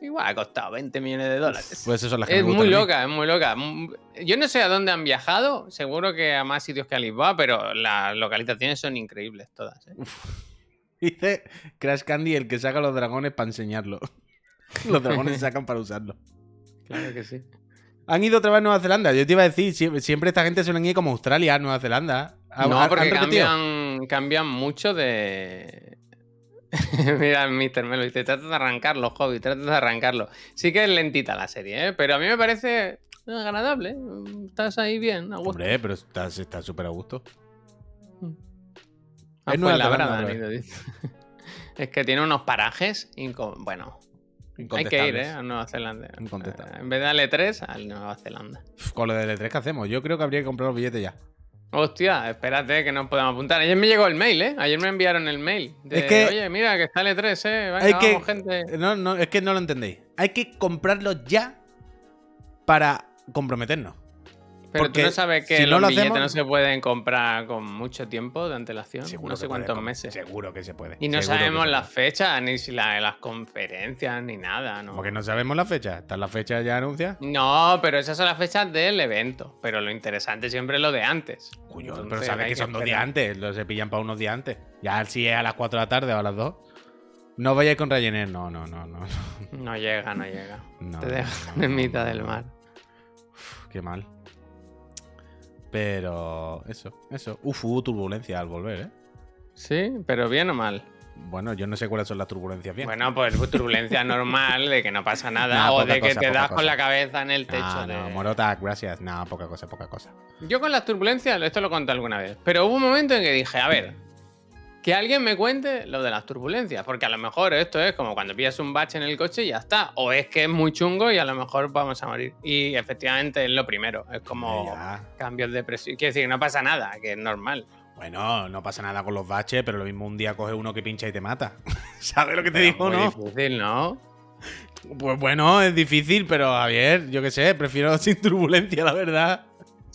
igual ha costado 20 millones de dólares. Pues eso son las que es me muy loca, es muy loca. Mm, Yo no sé a dónde han viajado, seguro que a más sitios que a Lisboa, pero las localizaciones son increíbles todas. ¿eh? Dice Crash Candy el que saca los dragones para enseñarlo. los dragones se sacan para usarlo. Claro que sí. Han ido otra vez a Nueva Zelanda. Yo te iba a decir, siempre, siempre esta gente suelen ir como a Australia, Nueva Zelanda. ¿Han- No, porque cambian, cambian mucho de. Mira, Mr. Melo dice: trata de arrancarlo, hobby, trata de arrancarlo. Sí que es lentita la serie, ¿eh? pero a mí me parece agradable. Estás ahí bien, a gusto. Hombre, pero está está súper a gusto. Ah, es Nueva la Zelanda brada. Es que tiene unos parajes. inco- Bueno, hay que ir, ¿eh? A Nueva Zelanda. En vez de al E3, a Nueva Zelanda. Uf, Con lo del E3 que hacemos, yo creo que habría que comprar los billetes ya. Hostia, espérate que nos podemos apuntar. Ayer me llegó el mail, ¿eh? Ayer me enviaron el mail. de, Es que- Oye, mira, que está el E3, ¿eh? Venga, Hay que- vamos, gente. No, no, es que no lo entendéis. Hay que comprarlos ya para comprometernos. Pero porque tú no sabes que si no los lo billetes hacemos- no se pueden comprar con mucho tiempo de antelación. no sé puede cuántos meses. Seguro que se puede. Y no seguro sabemos las fechas, ni si la- las conferencias, ni nada, ¿no? Como que no sabemos la fecha. ¿Están las fechas ya anunciadas? No, pero esas son las fechas del evento. Pero lo interesante siempre es lo de antes. Cuyo, pero sabes que son dos días antes. Los se pillan para unos días antes. Ya si es a las 4 de la tarde o a las 2. No vayáis con Ryanair. No, no, no, no. No llega, no llega. No, Te dejan no, en mitad del mar. Uf, Qué mal. Pero eso, eso. Uf, hubo turbulencia al volver, ¿eh? Sí, pero bien o mal. Bueno, yo no sé cuáles son las turbulencias bien. Bueno, pues turbulencia normal, de que no pasa nada, o de que cosa, te das cosa. con la cabeza en el techo. Ah, no, de- Morota, gracias. No, poca cosa, poca cosa. Yo con las turbulencias, esto lo conté alguna vez, pero hubo un momento en que dije, a ver, que alguien me cuente lo de las turbulencias, porque a lo mejor esto es como cuando pillas un bache en el coche y ya está, o es que es muy chungo y a lo mejor vamos a morir. Y efectivamente es lo primero, es como Ya. cambios de presión. Quiero decir, no pasa nada, que es normal. Bueno, no pasa nada con los baches, pero lo mismo un día coge uno que pincha y te mata. ¿Sabes lo que te Pero digo, muy no? difícil, ¿no? Pues bueno, es difícil, pero Javier, yo qué sé, prefiero sin turbulencia, la verdad.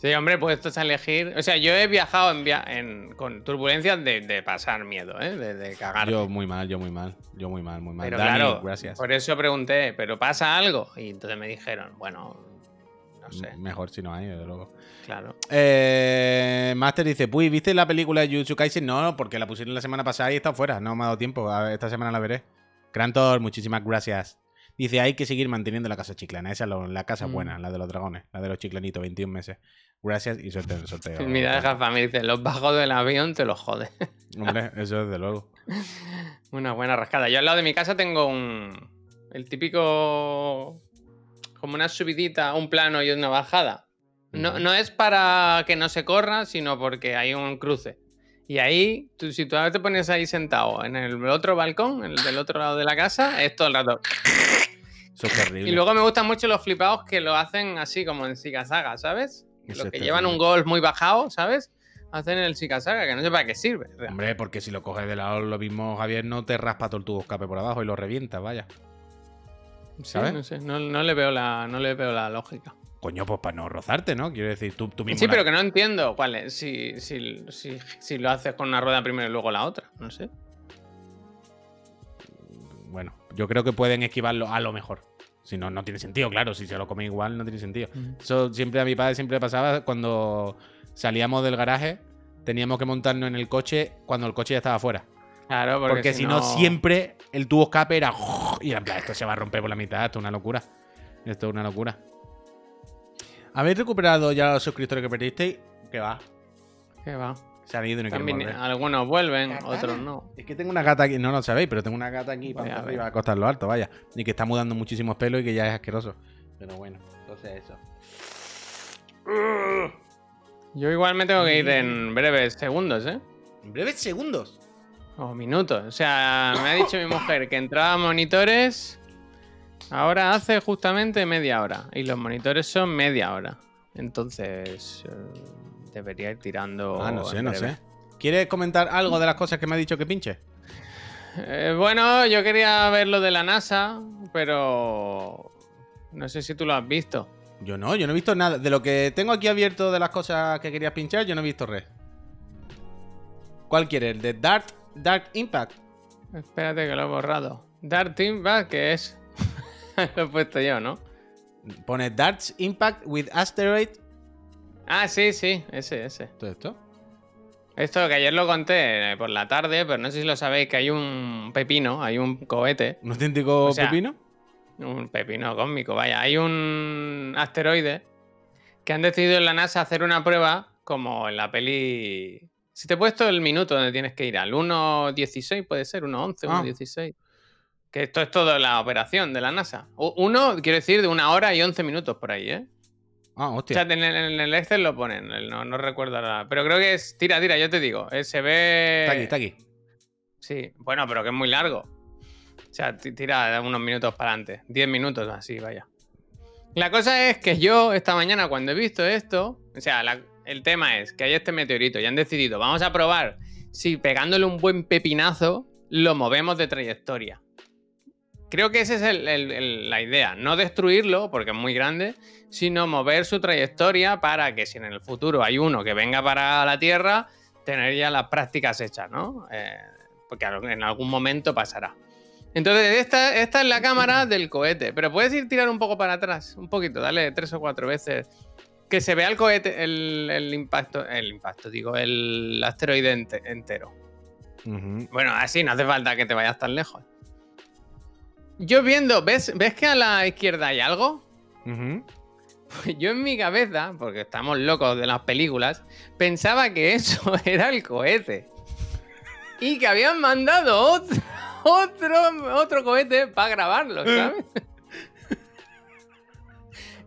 Sí, hombre, puestos a elegir. O sea, yo he viajado en via- en- con turbulencias de, de pasar miedo, ¿eh? De, de cagar. Yo muy mal, yo muy mal, yo muy mal, muy mal. Pero Dani, claro, gracias. por eso pregunté, ¿pero pasa algo? Y entonces me dijeron, bueno, no sé, Mejor si no hay, desde luego. claro. Eh, Master dice, Puy, ¿viste la película de Jujutsu Kaisen? No, porque la pusieron la semana pasada y está fuera. No me ha dado tiempo. Esta semana la veré. Grantor, muchísimas gracias. Dice, hay que seguir manteniendo la casa chiclana. Esa es la casa Mm. buena, la de los dragones, la de los chiclanitos, 21 meses. Gracias y suerte en el sorteo. Mira, deja me dice, los bajos del avión te los jode. Hombre, eso desde luego. Una buena rascada. Yo al lado de mi casa tengo un. El típico. Como una subidita, un plano y una bajada. No, no es para que no se corra, sino porque hay un cruce. Y ahí, tú, si tú ahora te pones ahí sentado en el otro balcón, el del otro lado de la casa, es todo el rato. Eso es terrible. Y luego me gustan mucho los flipados que lo hacen así como en zigazaga, ¿sabes? Los que llevan un golf muy bajado, ¿sabes? Hacen el zigazaga, que no sé para qué sirve. Hombre, porque si lo coges de lado lo mismo, Javier, no te raspa todo el tubo escape por abajo y lo revientas, vaya. Sí, ¿sabes? no sé, no, no le veo la, no le veo la lógica. Coño, pues para no rozarte, ¿no? Quiero decir, tú, tú mismo. Sí, la- pero que no entiendo cuál es. Si, si, si, si lo haces con una rueda primero y luego la otra. No sé. Bueno, yo creo que pueden esquivarlo a lo mejor. Si no, no tiene sentido, claro. Si se lo come igual, no tiene sentido. Eso siempre a mi padre siempre le pasaba cuando salíamos del garaje, teníamos que montarnos en el coche cuando el coche ya estaba fuera. Claro, porque, Porque, si no, siempre el tubo escape era. Y era en plan, esto se va a romper por la mitad, esto es una locura. Esto es una locura. ¿Habéis recuperado ya los suscriptores que perdisteis? Que va. ¿Qué va? Se han ido y no quieren También volver. algunos vuelven, otros no. Es que tengo una gata aquí, no lo sabéis, pero tengo una gata aquí para a arriba a costar lo alto, vaya. Y que está mudando muchísimos pelos y que ya es asqueroso. Pero bueno, entonces eso. Yo igual me tengo que ir en breves segundos, ¿eh? En breves segundos. O minutos. O sea, me ha dicho mi mujer que entraba a monitores. Ahora hace justamente media hora. Y los monitores son media hora. Entonces. eh, debería ir tirando. Ah, no sé, no sé. ¿Quieres comentar algo de las cosas que me ha dicho que pinche? Eh, bueno, yo quería ver lo de la NASA, pero. No sé si tú lo has visto. Yo no, yo no he visto nada. De lo que tengo aquí abierto de las cosas que querías pinchar, yo no he visto red. ¿Cuál quieres? ¿El de Dark, Dark Impact? Espérate que lo he borrado. Dark Back, que es. lo he puesto yo, ¿no? Pone Darts Impact with Asteroid. Ah, sí, sí, ese, ese. ¿Todo esto? Esto que ayer lo conté eh, por la tarde, pero no sé si lo sabéis, que hay un pepino, hay un cohete, ¿Un auténtico O sea, pepino? un pepino cósmico, vaya, hay un asteroide que han decidido en la NASA hacer una prueba como en la peli... Si te he puesto el minuto donde tienes que ir, al 1.16 puede ser, 1.11, Ah. 1.16. Que esto es toda la operación de la NASA. Uno, quiero decir, de una hora y 11 minutos por ahí, ¿eh? Ah, O hostia. sea, en el, en el Excel lo ponen, no, no recuerdo ahora. Pero creo que es. Tira, tira, yo te digo. eh, se ve. Está aquí, está aquí. Sí, bueno, pero que es muy largo. O sea, ti- tira unos minutos para adelante. 10 minutos así, vaya. La cosa es que yo esta mañana cuando he visto esto, o sea, la- el tema es que hay este meteorito y han decidido, vamos a probar si pegándole un buen pepinazo lo movemos de trayectoria. Creo que esa es el- el- el- la idea, no destruirlo porque es muy grande, sino mover su trayectoria para que si en el futuro hay uno que venga para la Tierra, tener ya las prácticas hechas, ¿no? Eh, porque en algún momento pasará. Entonces, esta, esta es la cámara del cohete, pero puedes ir tirar un poco para atrás, un poquito, dale tres o cuatro veces. Que se vea el cohete, el, el impacto, el impacto, digo, el asteroide ente- entero. Bueno, así no hace falta que te vayas tan lejos. Yo viendo, ¿ves, ¿ves que a la izquierda hay algo? Ujú. Yo en mi cabeza, porque estamos locos de las películas, pensaba que eso era el cohete. Y que habían mandado otro, otro, otro cohete para grabarlo, ¿sabes?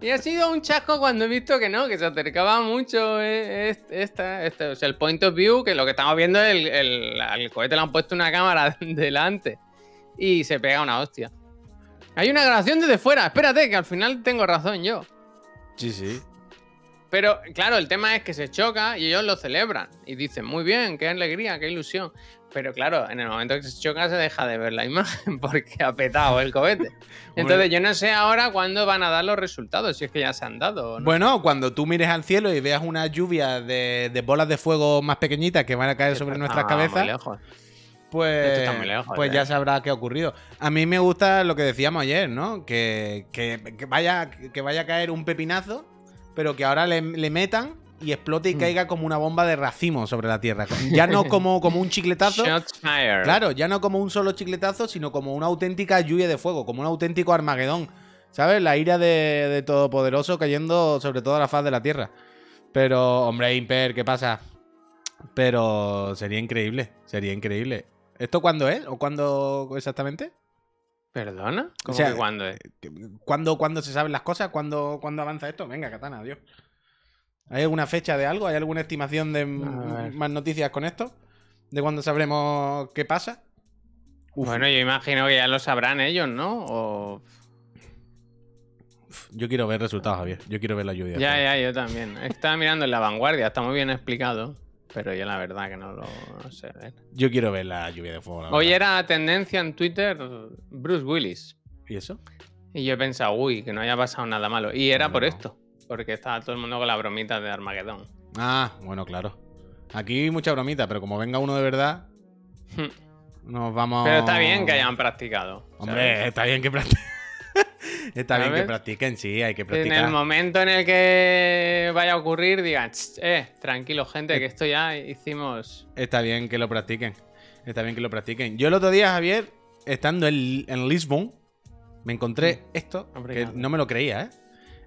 Y ha sido un chasco cuando he visto que no, que se acercaba mucho eh, est- esta, este, o sea, el point of view, que lo que estamos viendo es el, el- cohete le han puesto una cámara delante y se pega una hostia. Hay una grabación desde fuera, espérate, que al final tengo razón yo. Sí, sí. Pero claro, el tema es que se choca y ellos lo celebran. Y dicen, muy bien, qué alegría, qué ilusión. Pero claro, en el momento que se choca se deja de ver la imagen porque ha petado el cohete. Entonces yo no sé ahora cuándo van a dar los resultados, si es que ya se han dado. no. Bueno, cuando tú mires al cielo y veas una lluvia de, de bolas de fuego más pequeñitas que van a caer sobre nuestras cabezas, lejos. Pues, Esto está muy lejos, pues ¿eh? ya sabrá qué ha ocurrido. A mí me gusta lo que decíamos ayer, ¿no? Que, que- que vaya, que vaya a caer un pepinazo, pero que ahora le, le metan y explote y Mm. caiga como una bomba de racimo sobre la Tierra. Ya no como, como un chicletazo. Claro, ya no como un solo chicletazo, sino como una auténtica lluvia de fuego, como un auténtico Armagedón. ¿Sabes? La ira de, de Todopoderoso cayendo sobre toda la faz de la Tierra. Pero, hombre, Imper, ¿qué pasa? Pero sería increíble, sería increíble. ¿Esto cuándo es? ¿O cuándo exactamente? ¿Perdona? ¿Cómo sea, que cuándo es? ¿Cuándo, cuándo se saben las cosas? ¿Cuándo, ¿Cuándo avanza esto? Venga, Katana, adiós. ¿Hay alguna fecha de algo? ¿Hay alguna estimación de más noticias con esto? ¿De cuándo sabremos qué pasa? Uf, Bueno, yo imagino que ya lo sabrán ellos, ¿no? O... Yo quiero ver resultados, Javier. Yo quiero ver la lluvia. Ya, ya, yo también. Estaba mirando en la vanguardia, está muy bien explicado. Pero yo la verdad que no lo no sé. ver. Yo quiero ver la lluvia de fuego. Hoy verdad. era tendencia en Twitter Bruce Willis. ¿Y eso? Y yo he pensado, uy, que no haya pasado nada malo. Y era por No. esto. Porque estaba todo el mundo con la bromita de Armagedón. Ah, bueno, claro. Aquí mucha bromita, pero como venga uno de verdad, nos vamos. Pero está bien que hayan practicado. Hombre, ¿sabes? está bien que practiquen. está bien que practiquen, sí, hay que En practicar. el momento en el que vaya a ocurrir, digan, "Ch, eh, tranquilo, gente, que esto ya hicimos. Está bien que lo practiquen. Está bien que lo practiquen. Yo el otro día, Javier, estando en, en Lisbon, me encontré esto, que no me lo creía, ¿eh?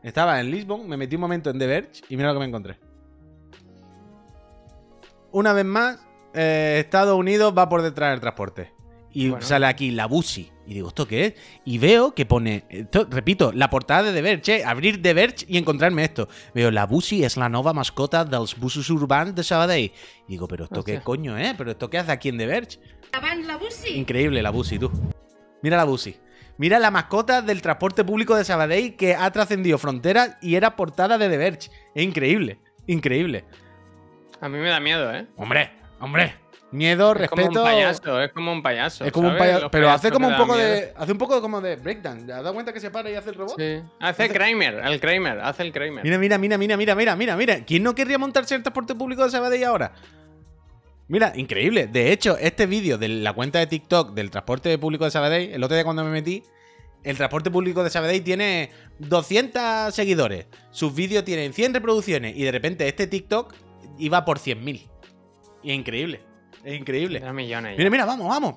Estaba en Lisbon, me metí un momento en The Verge y mira lo que me encontré. Una vez más, eh, Estados Unidos va por detrás del transporte. Y Bueno. sale aquí la Busi. Y digo, ¿esto qué es? Y veo que pone, esto, repito, la portada de The Verge, eh, abrir The Verge y encontrarme esto. Veo, la Busi es la nueva mascota dels busos urbans de Sabadell. Y digo, ¿pero esto qué coño, eh? ¿Pero esto qué hace aquí en The Verge? La Bussi. Increíble la Busi, tú. Mira la Busi. Mira la mascota del transporte público de Sabadell que ha trascendido fronteras y era portada de The Verge. Es increíble, increíble. A mí me da miedo, ¿eh? Hombre, hombre. Miedo, Es como respeto. un payaso, es como un payaso. Es como un payaso. Pero hace como un poco miedo. de. Hace un poco como de breakdown. ¿Te has dado cuenta que se para y hace el robot? Sí. Hace el Kramer, el Kramer, hace el Kramer. Mira, mira, mira, mira, mira, mira, mira, mira. ¿Quién no querría montarse el transporte público de Sabadell ahora? Mira, increíble. De hecho, este vídeo de la cuenta de TikTok del transporte público de Sabadell, el otro día cuando me metí, el transporte público de Sabadell tiene 200 seguidores. Sus vídeos tienen 100 reproducciones y de repente este TikTok iba por 100.000. Y es increíble. Es increíble. Era millones. ya. Mira, mira, vamos, vamos.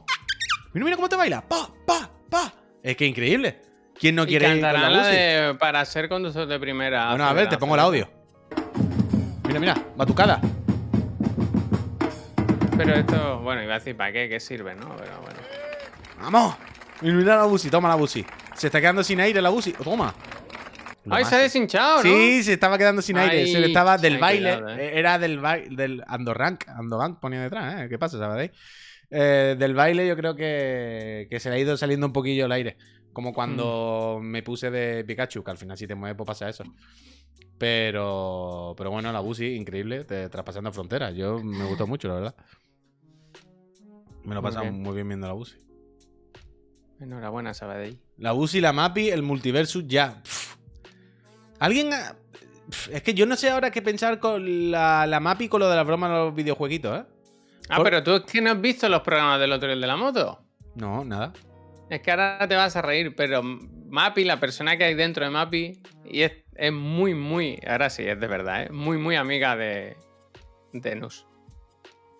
Mira, mira cómo te baila. Pa, pa, pa. Es que increíble. ¿Quién no quiere ir con la la de para ser conductor de primera. Bueno, a ver, te pongo el audio. Mira, mira, batucada. Pero esto, bueno, iba a decir para qué, qué sirve, ¿no? Pero bueno. ¡Vamos! Mira, mira la Busi, toma la Busi. Se está quedando sin aire la Busi. Toma. ¡Ay, se ha deshinchado, ¿no? Sí, se estaba quedando sin aire. Se le estaba del baile. eh. Era del baile. Del Andorrank. Andorrank ponía detrás, ¿eh? ¿Qué pasa, Sabadell? Eh, del baile yo creo que, que se le ha ido saliendo un poquillo el aire. Como cuando Mm. me puse de Pikachu, que al final si te mueves pues pasa eso. Pero, pero bueno, la Busi, increíble, te, traspasando fronteras. Yo me gustó mucho, la verdad. Me lo he Muy pasado bien. muy bien viendo la Busi. Enhorabuena, Sabadell. La UCI, la MAPI, el multiversus ya. Pff. ¿Alguien.? ha- Pff, Es que yo no sé ahora qué pensar con la, la MAPI con lo de la broma de los videojueguitos, ¿eh? Ah, Por- pero tú es que no has visto los programas del otro de la moto. No, nada. Es que ahora te vas a reír, pero Mapi, la persona que hay dentro de Mapi, y es, es muy, muy, ahora sí, es de verdad, ¿eh? muy, muy amiga de, de Nus.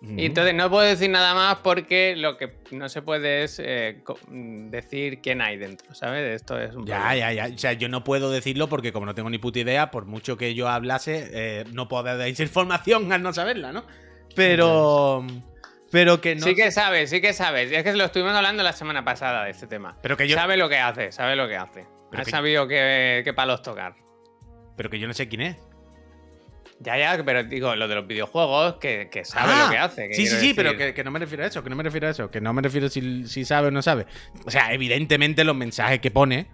Y entonces no puedo decir nada más porque lo que no se puede es eh, decir quién hay dentro, ¿sabes? Esto es un Ya, problema. ya, ya. O sea, yo no puedo decirlo porque como no tengo ni puta idea, por mucho que yo hablase, eh, no puedo dar información al no saberla, ¿no? Pero... Pero que no... Sí que sabes, sí que sabes. Es que lo estuvimos hablando la semana pasada de este tema. Pero que yo... Sabe lo que hace, sabe lo que hace. Pero ha que- sabido qué, qué palos tocar. Pero que yo no sé quién es. Ya, ya, pero digo, lo de los videojuegos, que, que sabe Ah, lo que hace. que Sí, sí, sí, pero que, que no me refiero a eso, que no me refiero a eso, que no me refiero si, si sabe o no sabe. O sea, evidentemente los mensajes que pone,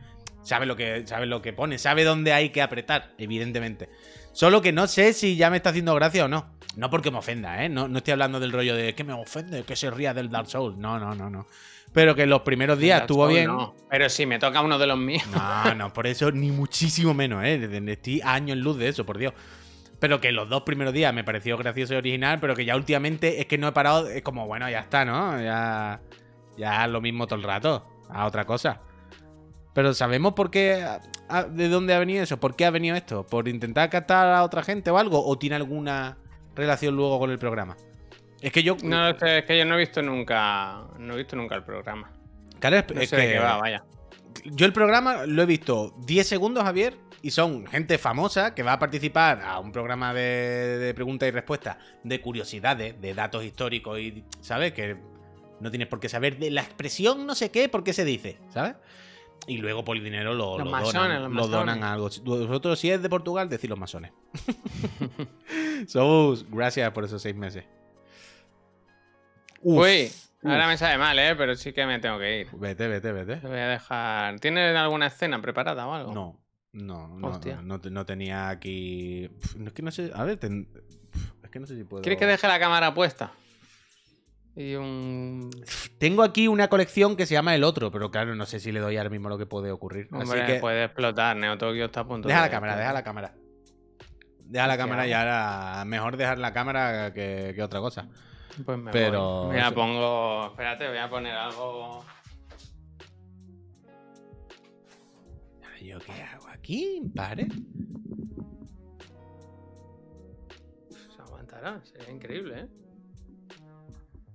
sabe lo que, sabe lo que pone, sabe dónde hay que apretar, evidentemente. Solo que no sé si ya me está haciendo gracia o no. No porque me ofenda, ¿eh? No, no estoy hablando del rollo de que me ofende, que se ría del Dark Souls. No, no, no, no. Pero que los primeros días estuvo bien. no. Pero si me toca uno de los míos. No, no, por eso ni muchísimo menos, ¿eh? Estoy años en luz de eso, por Dios. Pero que los dos primeros días me pareció gracioso y original, pero que ya últimamente es que no he parado, es como, bueno, ya está, ¿no? Ya, ya lo mismo todo el rato, a otra cosa. Pero sabemos por qué, de dónde ha venido eso? ¿Por qué ha venido esto? ¿Por intentar captar a otra gente o algo? ¿O tiene alguna relación luego con el programa? Es que yo. No es que yo no he visto nunca. No he visto nunca el programa. Claro, es, No es sé de que qué va, vaya. yo el programa lo he visto 10 segundos, Javier, y son gente famosa que va a participar a un programa de, de preguntas y respuestas, de curiosidades, de datos históricos y, ¿sabes? Que no tienes por qué saber de la expresión no sé qué, por qué se dice, ¿sabes? Y luego por el dinero lo, Los lo masones, donan, los lo donan a algo. Vosotros, si es de Portugal, decid los masones. Somos, gracias por esos seis meses. Uf, Uy, uf. ahora me sabe mal, ¿eh? Pero sí que me tengo que ir. Vete, vete, vete. Te voy a dejar. ¿Tienes alguna escena preparada o algo? No, no, no, no, no tenía aquí. Es que no sé. A ver, ten- es que no sé si puedo. ¿Quieres que deje la cámara puesta? Y un. Tengo aquí una colección que se llama El Otro, pero claro, no sé si le doy ahora mismo lo que puede ocurrir. Hombre, Así que. puede explotar. Neo está a punto Deja de- la cámara, deja la cámara. Deja la cámara y ahora. Mejor dejar la cámara que, que otra cosa. Pues me Pero- voy. Mira, pongo. Espérate, voy a poner algo. ¿Yo qué hago aquí? ¿Pare? Se aguantará. Sería increíble, ¿eh?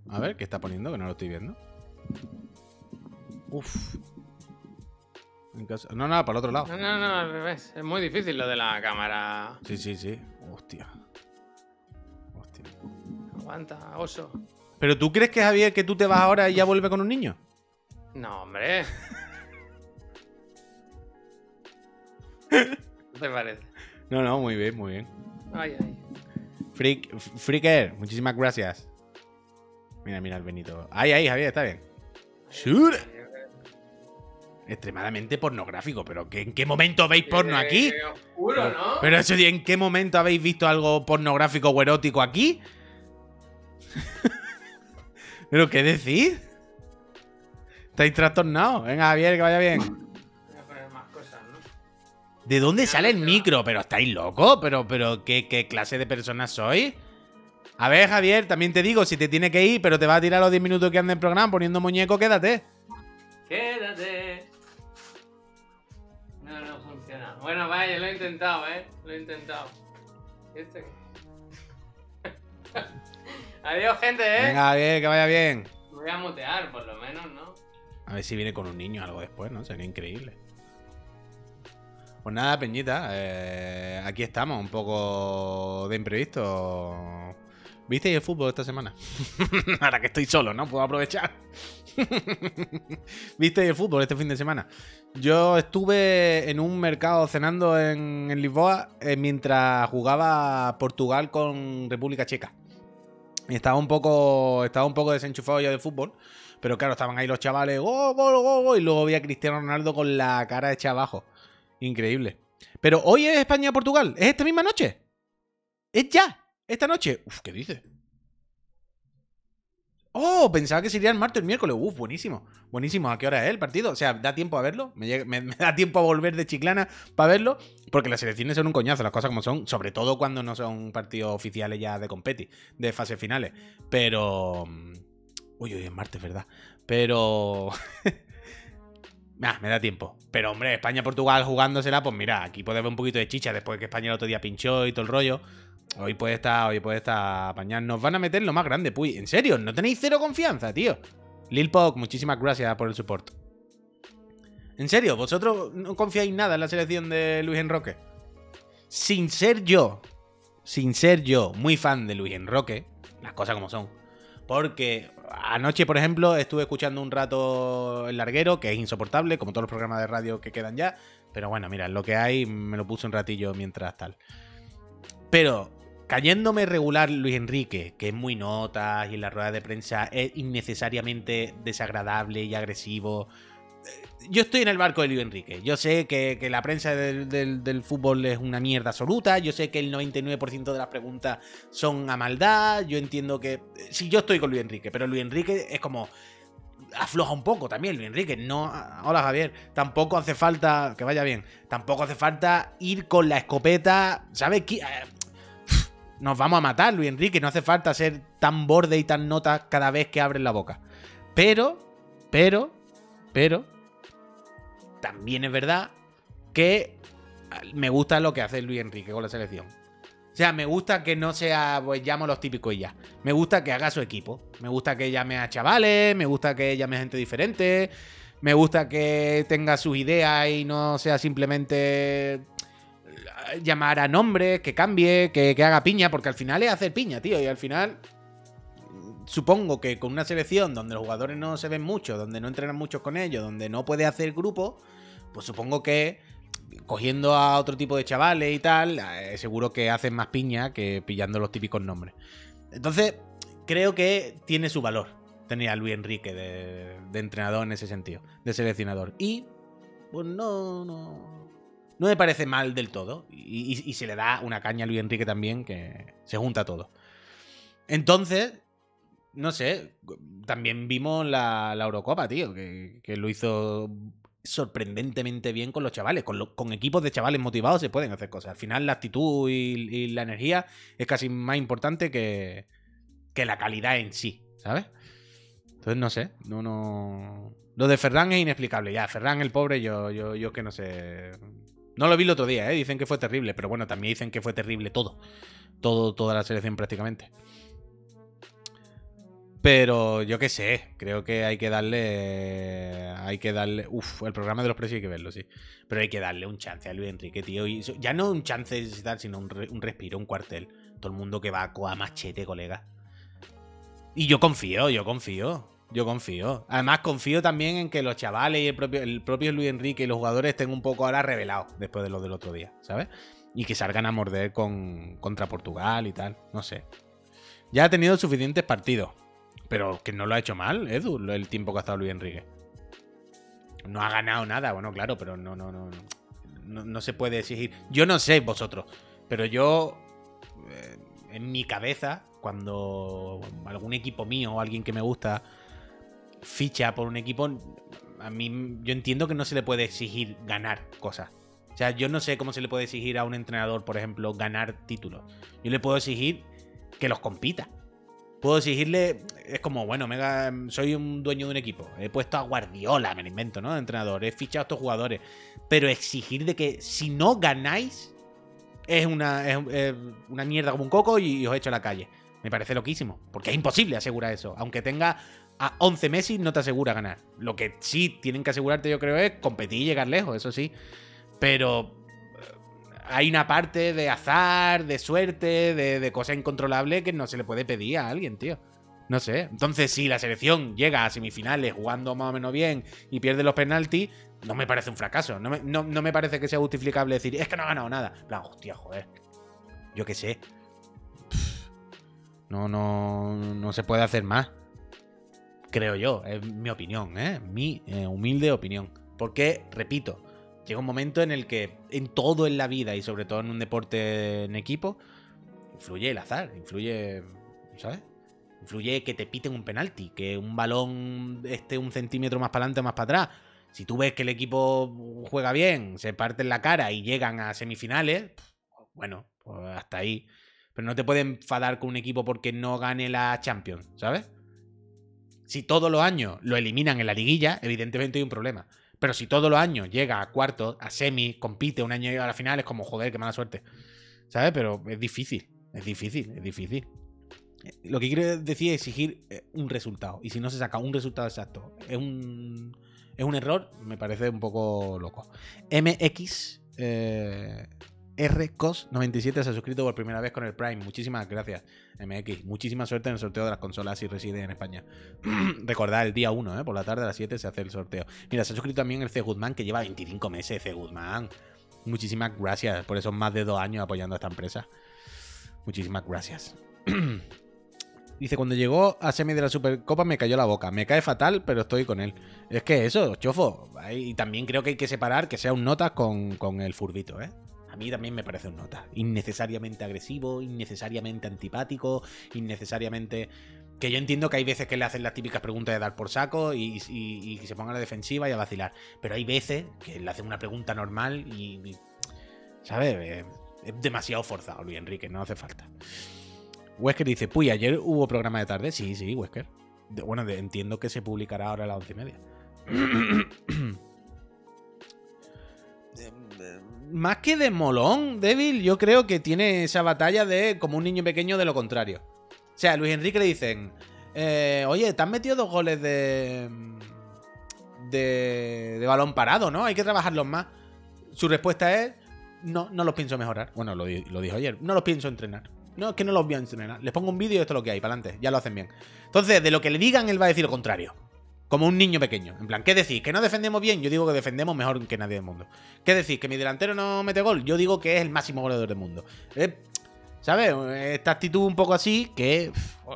A ver, ¿qué está poniendo? Que no lo estoy viendo. Uf. Caso- No, no, para el otro lado. No, no, no, al revés. Es muy difícil lo de la cámara. Sí, sí, sí. Hostia. Hostia. Aguanta, oso. ¿Pero tú crees que Javier que tú te vas ahora y ya vuelve con un niño? No, hombre. te parece? No, no, muy bien, muy bien. Ay, ay. Freak, Freaker, muchísimas gracias. Mira, mira el Benito. Ahí, ahí, Javier, está bien. Sure. Extremadamente pornográfico, pero ¿qué- ¿en qué momento veis porno aquí? Eh, oscuro, ¿no? Pero eso, ¿en qué momento habéis visto algo pornográfico o erótico aquí? ¿Pero qué decís? ¿Estáis trastornados? Venga, Javier, que vaya bien. ¿De dónde sale el micro? ¿Pero estáis locos? ¿Pero, pero ¿qué, qué clase de personas sois? A ver, Javier, también te digo, si te tiene que ir, pero te va a tirar los 10 minutos que anda en programa poniendo muñeco, quédate. Quédate. No, no funciona. Bueno, vaya, lo he intentado, ¿eh? Lo he intentado. ¿Y este? Adiós, gente, ¿eh? Venga, Javier, que vaya bien. Me Voy a mutear, por lo menos, ¿no? A ver si viene con un niño algo después, ¿no? Sería increíble. Pues nada, Peñita, eh, aquí estamos, un poco de imprevisto. ¿Visteis el fútbol esta semana? Ahora que estoy solo, ¿no? Puedo aprovechar. ¿Visteis el fútbol este fin de semana? Yo estuve en un mercado cenando en, Lisboa eh, mientras jugaba Portugal con República Checa. Y estaba un poco, estaba un poco desenchufado ya de fútbol. Pero claro, estaban ahí los chavales, ¡gol, gol, gol, gol! Y luego vi a Cristiano Ronaldo con la cara hecha abajo. Increíble. Pero hoy es España-Portugal. ¿Es esta misma noche? ¿Es ya? ¿Esta noche? Uf, ¿qué dices? Oh, pensaba que sería el martes o el miércoles. Uf, buenísimo. Buenísimo. ¿A qué hora es el partido? O sea, ¿da tiempo a verlo? ¿Me, da tiempo a volver de Chiclana para verlo? Porque las elecciones son un coñazo, las cosas como son. Sobre todo cuando no son partidos oficiales ya de competi, de fases finales. Pero... mm, Uy, uy, es martes, ¿verdad? Pero... Me da tiempo. Pero hombre, España-Portugal jugándosela, pues mira, aquí puede haber un poquito de chicha después que España el otro día pinchó y todo el rollo. Hoy puede estar, hoy puede estar apañar. Nos van a meter lo más grande, puy. ¿En serio? ¿No tenéis cero confianza, tío? Lil Pog, muchísimas gracias por el support. ¿En serio? ¿Vosotros no confiáis nada en la selección de Luis Enroque? Sin ser yo, sin ser yo muy fan de Luis Enroque, las cosas como son. Porque anoche, por ejemplo, estuve escuchando un rato el larguero, que es insoportable, como todos los programas de radio que quedan ya. Pero bueno, mira, lo que hay me lo puse un ratillo mientras tal. Pero cayéndome regular Luis Enrique, que es muy notas y en la rueda de prensa es innecesariamente desagradable y agresivo. Eh, Yo estoy en el barco de Luis Enrique. Yo sé que, que la prensa del, del- fútbol es una mierda absoluta. Yo sé que el 99% de las preguntas son a maldad. Yo entiendo que. Sí, yo estoy con Luis Enrique, pero Luis Enrique es como. Afloja un poco también, Luis Enrique. No. Hola, Javier. Tampoco hace falta. Que vaya bien. Tampoco hace falta ir con la escopeta. ¿Sabes qué? Eh, nos vamos a matar, Luis Enrique. No hace falta ser tan borde y tan nota cada vez que abres la boca. Pero, pero, pero, también es verdad que me gusta lo que hace Luis Enrique con la selección. O sea, me gusta que no sea, pues llamo los típicos y ya. Me gusta que haga su equipo. Me gusta que llame a chavales, me gusta que llame a gente diferente. Me gusta que tenga sus ideas y no sea simplemente llamar a nombres, que cambie, que, que haga piña, porque al final es hacer piña, tío. Y al final supongo que con una selección donde los jugadores no se ven mucho, donde no entrenan mucho con ellos, donde no puede hacer grupo, pues supongo que cogiendo a otro tipo de chavales y tal, eh, seguro que hacen más piña que pillando los típicos nombres. Entonces, creo que tiene su valor tener a Luis Enrique de, entrenador en ese sentido, de seleccionador. Y, pues no, no, no me parece mal del todo. Y, y se le da una caña a Luis Enrique también, que se junta todo. Entonces, no sé, también vimos la, Eurocopa, tío, que, lo hizo sorprendentemente bien con los chavales. Con, equipos de chavales motivados se pueden hacer cosas. Al final la actitud y, la energía es casi más importante que, que, la calidad en sí, ¿sabes? Entonces no sé, no, no... Lo de Ferran es inexplicable. Ya, Ferran el pobre, yo, yo, yo que no sé... No lo vi el otro día, ¿eh? Dicen que fue terrible, pero bueno, también dicen que fue terrible todo. Todo, toda la selección prácticamente. Pero yo qué sé, creo que hay que darle. Hay que darle. Uf, el programa de los precios hay que verlo, sí. Pero hay que darle un chance a Luis Enrique, tío. Ya no un chance tal, sino un, respiro, un cuartel. Todo el mundo que va a machete, colega. Y yo confío, yo confío. Yo confío. Además, confío también en que los chavales y el propio, el propio Luis Enrique y los jugadores estén un poco ahora revelados después de lo del otro día, ¿sabes? Y que salgan a morder con, contra Portugal y tal. No sé. Ya ha tenido suficientes partidos. Pero que no lo ha hecho mal, Edu, el tiempo que ha estado Luis Enrique. No ha ganado nada, bueno, claro, pero no, no, no. No, se puede exigir. Yo no sé vosotros, pero yo. Eh, en mi cabeza, cuando algún equipo mío o alguien que me gusta ficha por un equipo, a mí yo entiendo que no se le puede exigir ganar cosas. O sea, yo no sé cómo se le puede exigir a un entrenador, por ejemplo, ganar títulos. Yo le puedo exigir que los compita puedo exigirle. Es como, bueno, mega, soy un dueño de un equipo. He puesto a Guardiola, me lo invento, ¿no? De entrenador. He fichado a estos jugadores. Pero exigir de que si no ganáis, es una, es, una mierda como un coco y, os echo a la calle. Me parece loquísimo. Porque es imposible asegurar eso. Aunque tenga a 11 Messi, no te asegura ganar. Lo que sí tienen que asegurarte, yo creo, es competir y llegar lejos, eso sí. Pero hay una parte de azar, de suerte, de, de cosa incontrolable que no se le puede pedir a alguien, tío. No sé. Entonces, si la selección llega a semifinales jugando más o menos bien y pierde los penaltis, no me parece un fracaso. No me, parece que sea justificable decir, es que no ha ganado nada. En plan, hostia, joder. Yo qué sé. No, no, no se puede hacer más. Creo yo. Es mi opinión, ¿eh? Mi eh, humilde opinión. Porque, repito, llega un momento en el que en todo en la vida y sobre todo en un deporte en equipo, influye el azar, influye, ¿sabes? Influye que te piten un penalti, que un balón esté un centímetro más para adelante o más para atrás. Si tú ves que el equipo juega bien, se parte en la cara y llegan a semifinales, bueno, pues hasta ahí. Pero no te pueden enfadar con un equipo porque no gane la Champions, ¿sabes? Si todos los años lo eliminan en la liguilla, evidentemente hay un problema. Pero si todos los años llega a cuarto, a semi, compite, un año llega a la final, es como, joder, qué mala suerte. ¿Sabes? Pero es difícil, es difícil, es difícil. Lo que quiero decir es exigir eh, un resultado. Y si no se saca un resultado exacto, es un, es un error, me parece un poco loco. MX eh, RCOS97 se ha suscrito por primera vez con el Prime. Muchísimas gracias, MX. Muchísima suerte en el sorteo de las consolas si reside en España. Recordad, el día 1, ¿eh? por la tarde a las 7 se hace el sorteo. Mira, se ha suscrito también el C. Goodman, que lleva 25 meses, C. Goodman. Muchísimas gracias por esos más de dos años apoyando a esta empresa. Muchísimas gracias. Dice, cuando llegó a semi de la Supercopa me cayó la boca. Me cae fatal, pero estoy con él. Es que eso, chofo. Y también creo que hay que separar que sea un nota con, con el furbito, ¿eh? A mí también me parece un nota. Innecesariamente agresivo, innecesariamente antipático, innecesariamente. Que yo entiendo que hay veces que le hacen las típicas preguntas de dar por saco y, se ponga a la defensiva y a vacilar. Pero hay veces que le hacen una pregunta normal y. ¿Sabes? Eh, es demasiado forzado, Luis Enrique, no hace falta. Wesker dice: Puy, ayer hubo programa de tarde. Sí, sí, Wesker. Bueno, entiendo que se publicará ahora a las once y media. más que de molón, débil, yo creo que tiene esa batalla de como un niño pequeño de lo contrario. O sea, a Luis Enrique le dicen, eh, oye, te has metido dos goles de, de, de balón parado, ¿no? Hay que trabajarlos más. Su respuesta es, no, no los pienso mejorar. Bueno, lo, lo dijo ayer, no los pienso entrenar. No, es que no los voy a entrenar. Les pongo un vídeo y esto es lo que hay, para adelante, ya lo hacen bien. Entonces, de lo que le digan, él va a decir lo contrario. Como un niño pequeño. En plan, ¿qué decís? ¿Que no defendemos bien? Yo digo que defendemos mejor que nadie del mundo. ¿Qué decís? ¿Que mi delantero no mete gol? Yo digo que es el máximo goleador del mundo. Eh, ¿Sabes? Esta actitud un poco así que.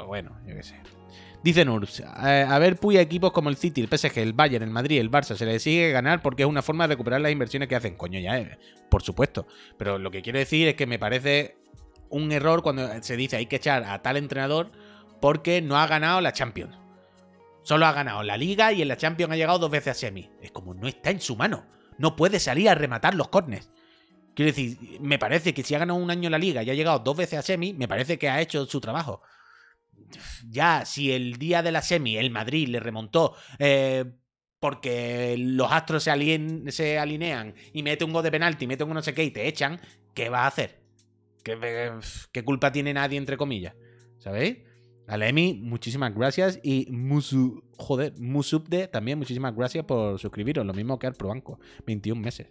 Bueno, yo qué sé. Dice Nurs, eh, a ver, puya equipos como el City, el PSG, el Bayern, el Madrid, el Barça, se les sigue ganar porque es una forma de recuperar las inversiones que hacen. Coño, ya, eh, por supuesto. Pero lo que quiero decir es que me parece un error cuando se dice hay que echar a tal entrenador porque no ha ganado la Champions. Solo ha ganado la Liga y en la Champions ha llegado dos veces a semi. Es como no está en su mano. No puede salir a rematar los corners. Quiero decir, me parece que si ha ganado un año la Liga y ha llegado dos veces a semi, me parece que ha hecho su trabajo. Ya, si el día de la semi el Madrid le remontó eh, porque los astros se, alinean y mete un gol de penalti, mete un no sé qué y te echan, ¿qué vas a hacer? ¿Qué, qué- qué culpa tiene nadie, entre comillas? ¿Sabéis? A la Emi, muchísimas gracias. Y Musu, joder, Musubde también, muchísimas gracias por suscribiros. Lo mismo que Arprobanco, 21 meses.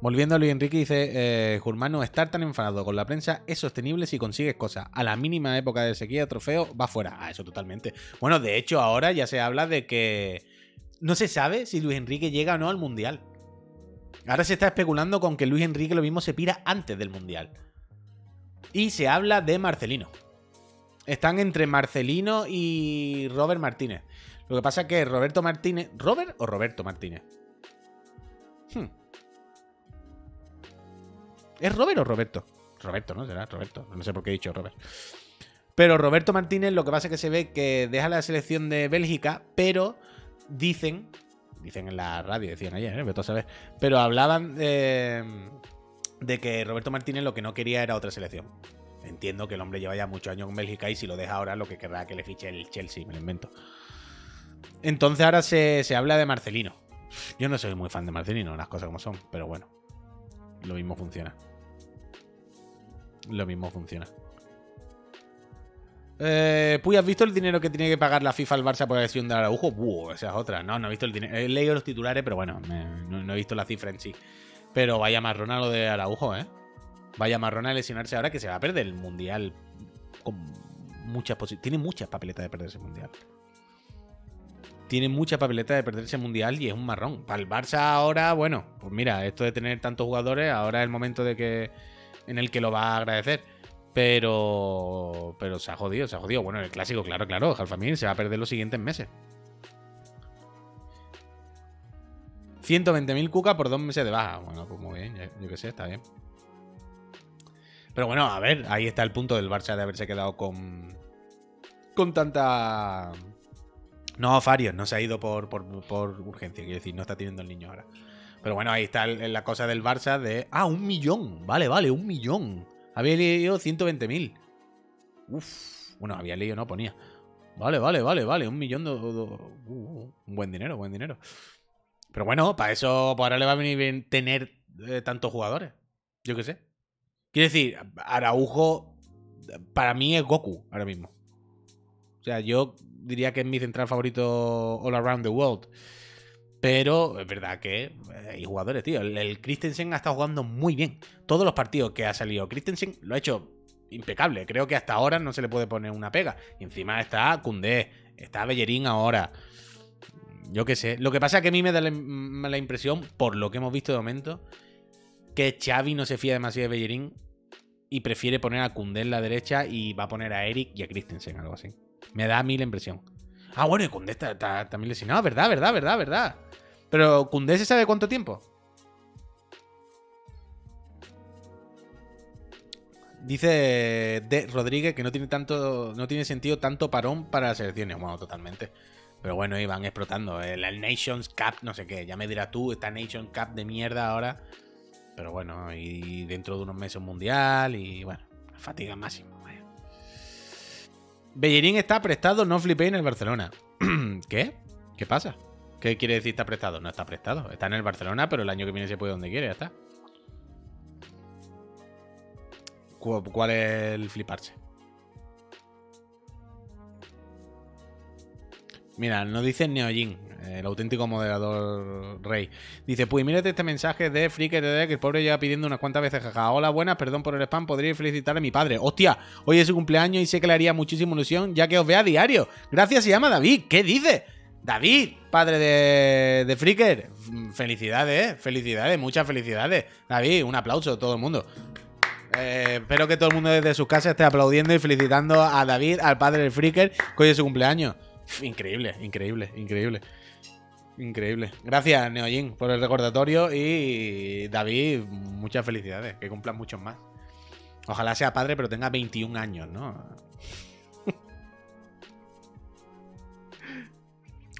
Volviendo a Luis Enrique, dice: eh, estar tan enfadado con la prensa es sostenible si consigues cosas. A la mínima época de sequía, trofeo va fuera. Ah, eso totalmente. Bueno, de hecho, ahora ya se habla de que. No se sabe si Luis Enrique llega o no al mundial. Ahora se está especulando con que Luis Enrique lo mismo se pira antes del mundial. Y se habla de Marcelino. Están entre Marcelino y Robert Martínez. Lo que pasa es que Roberto Martínez. ¿Robert o Roberto Martínez? Hmm. ¿Es Robert o Roberto? Roberto, ¿no? Será Roberto. No sé por qué he dicho Robert. Pero Roberto Martínez lo que pasa es que se ve que deja la selección de Bélgica, pero dicen, dicen en la radio, decían ayer, ¿eh? Pero hablaban de, de que Roberto Martínez lo que no quería era otra selección. Entiendo que el hombre lleva ya muchos años con Bélgica y si lo deja ahora lo que querrá que le fiche el Chelsea, me lo invento. Entonces ahora se, se habla de Marcelino. Yo no soy muy fan de Marcelino, las cosas como son, pero bueno, lo mismo funciona. Lo mismo funciona. Eh, Puy, ¿has visto el dinero que tiene que pagar la FIFA al Barça por la lesión de Araujo? Buh, esa es otra. No, no he visto el dinero. He leído los titulares, pero bueno, no, no he visto la cifra en sí. Pero vaya marrona lo de Araujo, ¿eh? Vaya marrona lesionarse ahora que se va a perder el Mundial con muchas posi- Tiene muchas papeletas de perderse el Mundial. Tiene muchas papeletas de perderse el Mundial y es un marrón. Para el Barça ahora, bueno, pues mira, esto de tener tantos jugadores, ahora es el momento de que en el que lo va a agradecer. Pero. Pero se ha jodido, se ha jodido. Bueno, el clásico, claro, claro. Jalfamín se va a perder los siguientes meses. 120.000 cuca por dos meses de baja. Bueno, pues muy bien, ya- yo qué sé, está bien. Pero bueno, a ver, ahí está el punto del Barça de haberse quedado con. Con tanta. No, Farios, no se ha ido por, por, por urgencia, quiero decir, no está teniendo el niño ahora. Pero bueno, ahí está la cosa del Barça de. Ah, un millón. Vale, vale, un millón. Había leído 120.000. Uf. Bueno, había leído, no ponía. Vale, vale, vale, vale. Un millón de. uh, un buen dinero, buen dinero. Pero bueno, para eso, para ahora le va a venir bien tener eh, tantos jugadores. Yo qué sé. Quiero decir, Araujo para mí es Goku ahora mismo. O sea, yo diría que es mi central favorito all around the world. Pero es verdad que eh, hay jugadores, tío. El, Christensen ha estado jugando muy bien. Todos los partidos que ha salido Christensen lo ha hecho impecable. Creo que hasta ahora no se le puede poner una pega. Y encima está Koundé, está Bellerín ahora. Yo qué sé. Lo que pasa es que a mí me da la, la impresión, por lo que hemos visto de momento, que Xavi no se fía demasiado de Bellerín y prefiere poner a Koundé en la derecha y va a poner a Eric y a Christensen, algo así. Me da a mí la impresión. Ah, bueno, y Koundé está, está también lesionado, ¿verdad? ¿Verdad? ¿Verdad? ¿Verdad? Pero Koundé se sabe cuánto tiempo. Dice de Rodríguez que no tiene tanto. No tiene sentido tanto parón para las selecciones. Bueno, totalmente. Pero bueno, iban explotando. El Nations Cup, no sé qué. Ya me dirás tú, esta Nations Cup de mierda ahora. Pero bueno, y dentro de unos meses un mundial. Y bueno, fatiga máxima. Bellerín está prestado, no flipé en el Barcelona. ¿Qué? ¿Qué pasa? ¿Qué quiere decir está prestado? No está prestado. Está en el Barcelona, pero el año que viene se puede donde quiere, ya está. ¿Cu- ¿Cuál es el fliparse? Mira, nos dice Neojin, el auténtico moderador rey. Dice, pues mírate este mensaje de Freaker de que el pobre lleva pidiendo unas cuantas veces, jaja. Hola, buenas, perdón por el spam, podría felicitar a mi padre. Hostia, hoy es su cumpleaños y sé que le haría muchísima ilusión ya que os vea a diario. Gracias, se llama David. ¿Qué dice? David, padre de, de Freaker. Felicidades. Felicidades, muchas felicidades. David, un aplauso a todo el mundo. Eh, espero que todo el mundo desde sus casas esté aplaudiendo y felicitando a David, al padre del Freaker, que hoy es su cumpleaños. Increíble, increíble, increíble. Increíble. Gracias, Neojin, por el recordatorio y David, muchas felicidades. Que cumplan muchos más. Ojalá sea padre, pero tenga 21 años, ¿no?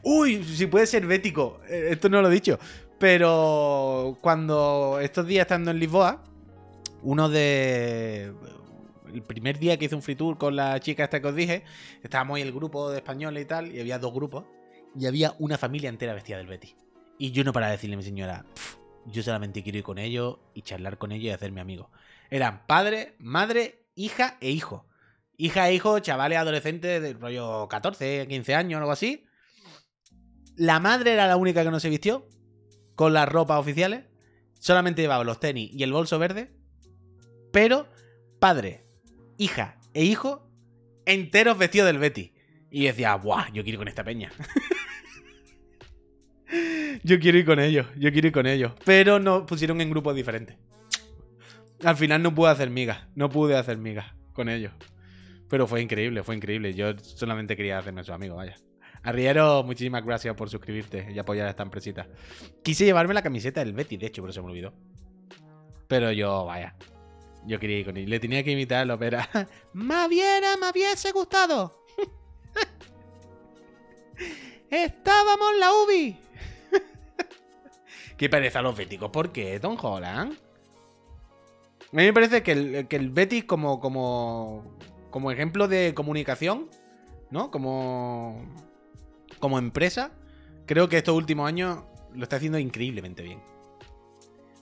Uy, si puede ser bético. Eh, Esto no lo he dicho. Pero cuando estos días estando en Lisboa, uno de. El primer día que hice un free tour con la chica esta que os dije, estábamos ahí el grupo de españoles y tal, y había dos grupos, y había una familia entera vestida del Betis. Y yo no para decirle a mi señora, "Pf, yo solamente quiero ir con ellos y charlar con ellos y hacerme amigo. Eran padre, madre, hija e hijo. Hija e hijo, chavales adolescentes del rollo 14, 15 años, algo así. La madre era la única que no se vistió con las ropas oficiales. Solamente llevaba los tenis y el bolso verde. Pero padre, hija e hijo enteros vestidos del Betty. Y decía, ¡buah! Yo quiero ir con esta peña. yo quiero ir con ellos, yo quiero ir con ellos. Pero nos pusieron en grupos diferentes. Al final no pude hacer migas, no pude hacer migas con ellos. Pero fue increíble, fue increíble. Yo solamente quería hacerme su amigo, vaya. Arriero, muchísimas gracias por suscribirte y apoyar a esta empresita. Quise llevarme la camiseta del Betty, de hecho, pero se me olvidó. Pero yo, vaya. Yo quería ir con él. Le tenía que imitar la ópera. ¡Me hubiera, me hubiese gustado! ¡Estábamos en la UBI! ¿Qué pereza los béticos? ¿Por qué, Tom Holland? A mí me parece que el, que Betis como, como, ejemplo de comunicación, ¿no? Como, como empresa, creo que estos últimos años lo está haciendo increíblemente bien.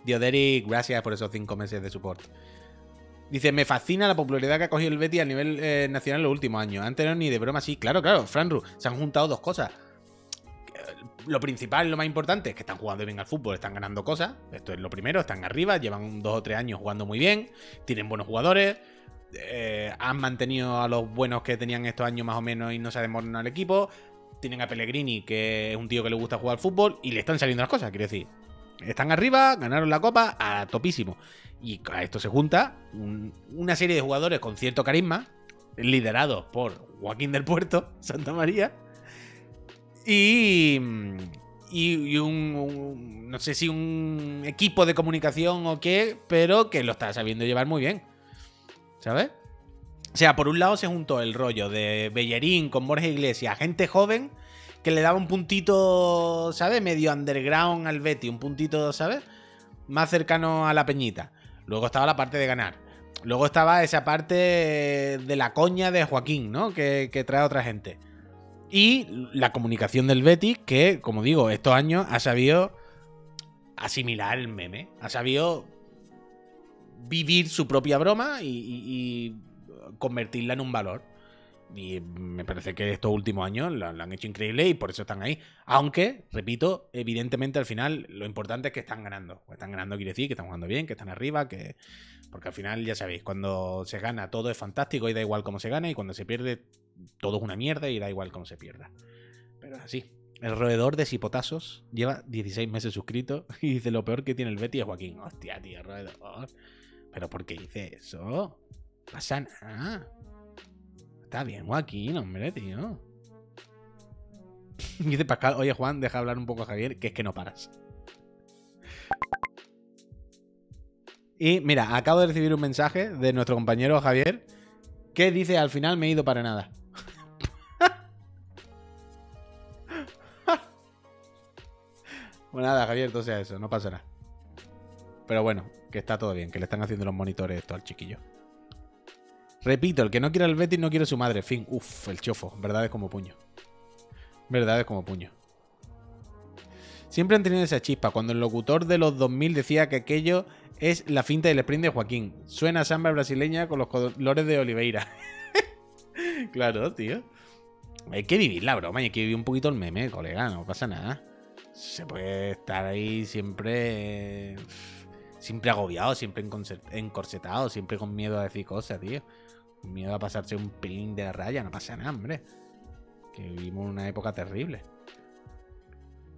Dioderic, gracias por esos cinco meses de support. Dice, me fascina la popularidad que ha cogido el Betis a nivel eh, nacional en los últimos años. Antes no ni de broma, sí. Claro, claro, Franru, se han juntado dos cosas. Lo principal, lo más importante, es que están jugando bien al fútbol, están ganando cosas. Esto es lo primero, están arriba, llevan dos o tres años jugando muy bien, tienen buenos jugadores, eh, han mantenido a los buenos que tenían estos años más o menos y no se ha desmoronado el equipo. Tienen a Pellegrini, que es un tío que le gusta jugar al fútbol, y le están saliendo las cosas, quiero decir. Están arriba, ganaron la copa a topísimo. Y a esto se junta un- una serie de jugadores con cierto carisma, liderados por Joaquín del Puerto, Santa María. Y. Y, un- No sé si un equipo de comunicación o qué, pero que lo está sabiendo llevar muy bien. ¿Sabes? O sea, por un lado se juntó el rollo de Bellerín con Borja Iglesias, gente joven que le daba un puntito, ¿sabes? Medio underground al Betty, un puntito, ¿sabes? Más cercano a la peñita. Luego estaba la parte de ganar. Luego estaba esa parte de la coña de Joaquín, ¿no? Que, que trae otra gente. Y la comunicación del Betis, que, como digo, estos años ha sabido asimilar el meme. Ha sabido vivir su propia broma y, convertirla en un valor. Y me parece que estos últimos años lo han hecho increíble y por eso están ahí. Aunque, repito, evidentemente al final lo importante es que están ganando. Están ganando quiere decir que están jugando bien, que están arriba, que. Porque al final, ya sabéis, cuando se gana todo es fantástico y da igual cómo se gana, y cuando se pierde todo es una mierda y da igual cómo se pierda. Pero así. El roedor de Sipotazos lleva 16 meses suscrito y dice lo peor que tiene el Betty es Joaquín. Hostia, tío, roedor. ¿Pero por qué dice eso? Pasa nada. Está bien, Joaquín, hombre, tío. Dice Pascal, oye Juan, deja hablar un poco a Javier, que es que no paras. Y mira, acabo de recibir un mensaje de nuestro compañero Javier que dice al final me he ido para nada. Pues nada, Javier, todo sea eso, no pasa nada. Pero bueno, que está todo bien, que le están haciendo los monitores esto al chiquillo. Repito, el que no quiere el Betis no quiere su madre. Fin. Uf, el chofo. Verdad es como puño. Verdad es como puño. Siempre han tenido esa chispa. Cuando el locutor de los 2000 decía que aquello es la finta del sprint de Joaquín. Suena samba brasileña con los colores de Oliveira. claro, tío. Hay que vivir la broma y hay que vivir un poquito el meme, colega. No pasa nada. Se puede estar ahí siempre. Siempre agobiado, siempre encorsetado, siempre con miedo a decir cosas, tío. Con miedo a pasarse un pelín de raya. No pasa nada, hombre. Que vivimos una época terrible.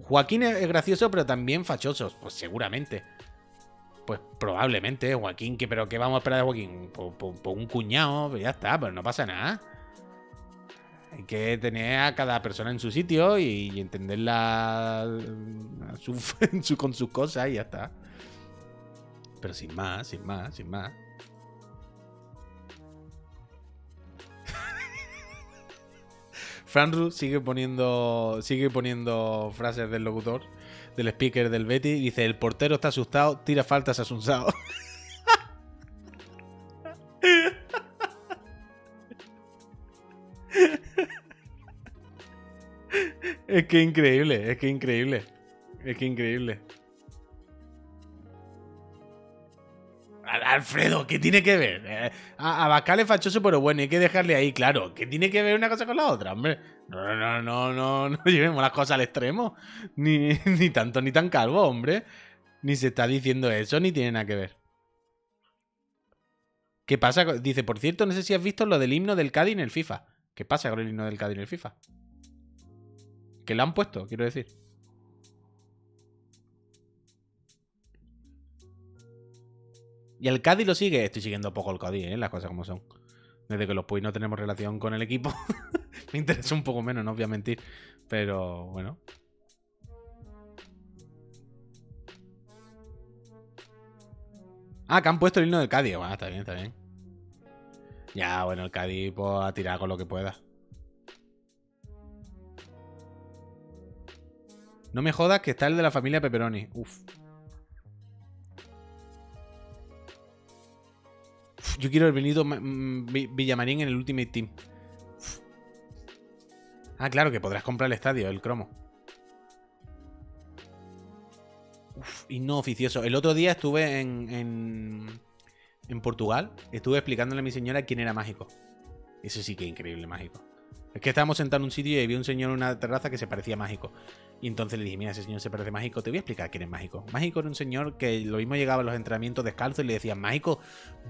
Joaquín es gracioso, pero también fachoso. Pues seguramente. Pues probablemente, Joaquín, que pero ¿qué vamos a esperar de Joaquín? Por, un cuñado, pues ya está, pero no pasa nada. Hay que tener a cada persona en su sitio y, entenderla con sus cosas y ya está. Pero sin más, sin más, sin más. Franru sigue poniendo, sigue poniendo frases del locutor, del speaker del Betty. Dice: El portero está asustado, tira faltas a Sunsao. es que increíble, es que increíble. Es que increíble. Alfredo, ¿qué tiene que ver? Eh, a, Bascal es fachoso, pero bueno, hay que dejarle ahí, claro. ¿Qué tiene que ver una cosa con la otra, hombre? No, no, no, no, no, llevemos las cosas al extremo. Ni, ni tanto ni tan calvo, hombre. Ni se está diciendo eso, ni tiene nada que ver. ¿Qué pasa? Dice, por cierto, no sé si has visto lo del himno del Cádiz en el FIFA. ¿Qué pasa con el himno del Cádiz en el FIFA? Que lo han puesto, quiero decir. Y el Cádiz lo sigue. Estoy siguiendo poco el Cádiz, ¿eh? las cosas como son. Desde que los Puy no tenemos relación con el equipo, me interesa un poco menos, no voy a mentir. Pero bueno. Ah, que han puesto el himno del Cádiz. Bueno, está bien, está bien. Ya, bueno, el Cádiz pues, a tirar con lo que pueda. No me jodas que está el de la familia Pepperoni. Uf. Yo quiero el Benito mm, Villamarín en el Ultimate Team. Ah, claro, que podrás comprar el estadio, el cromo. Y no oficioso. El otro día estuve en, en, en Portugal. Estuve explicándole a mi señora quién era mágico. Eso sí que es increíble, mágico. Es que estábamos sentados en un sitio y vi un señor en una terraza que se parecía mágico. Y entonces le dije, mira, ese señor se parece mágico, te voy a explicar quién es mágico. Mágico era un señor que lo mismo llegaba a los entrenamientos descalzo y le decían, mágico,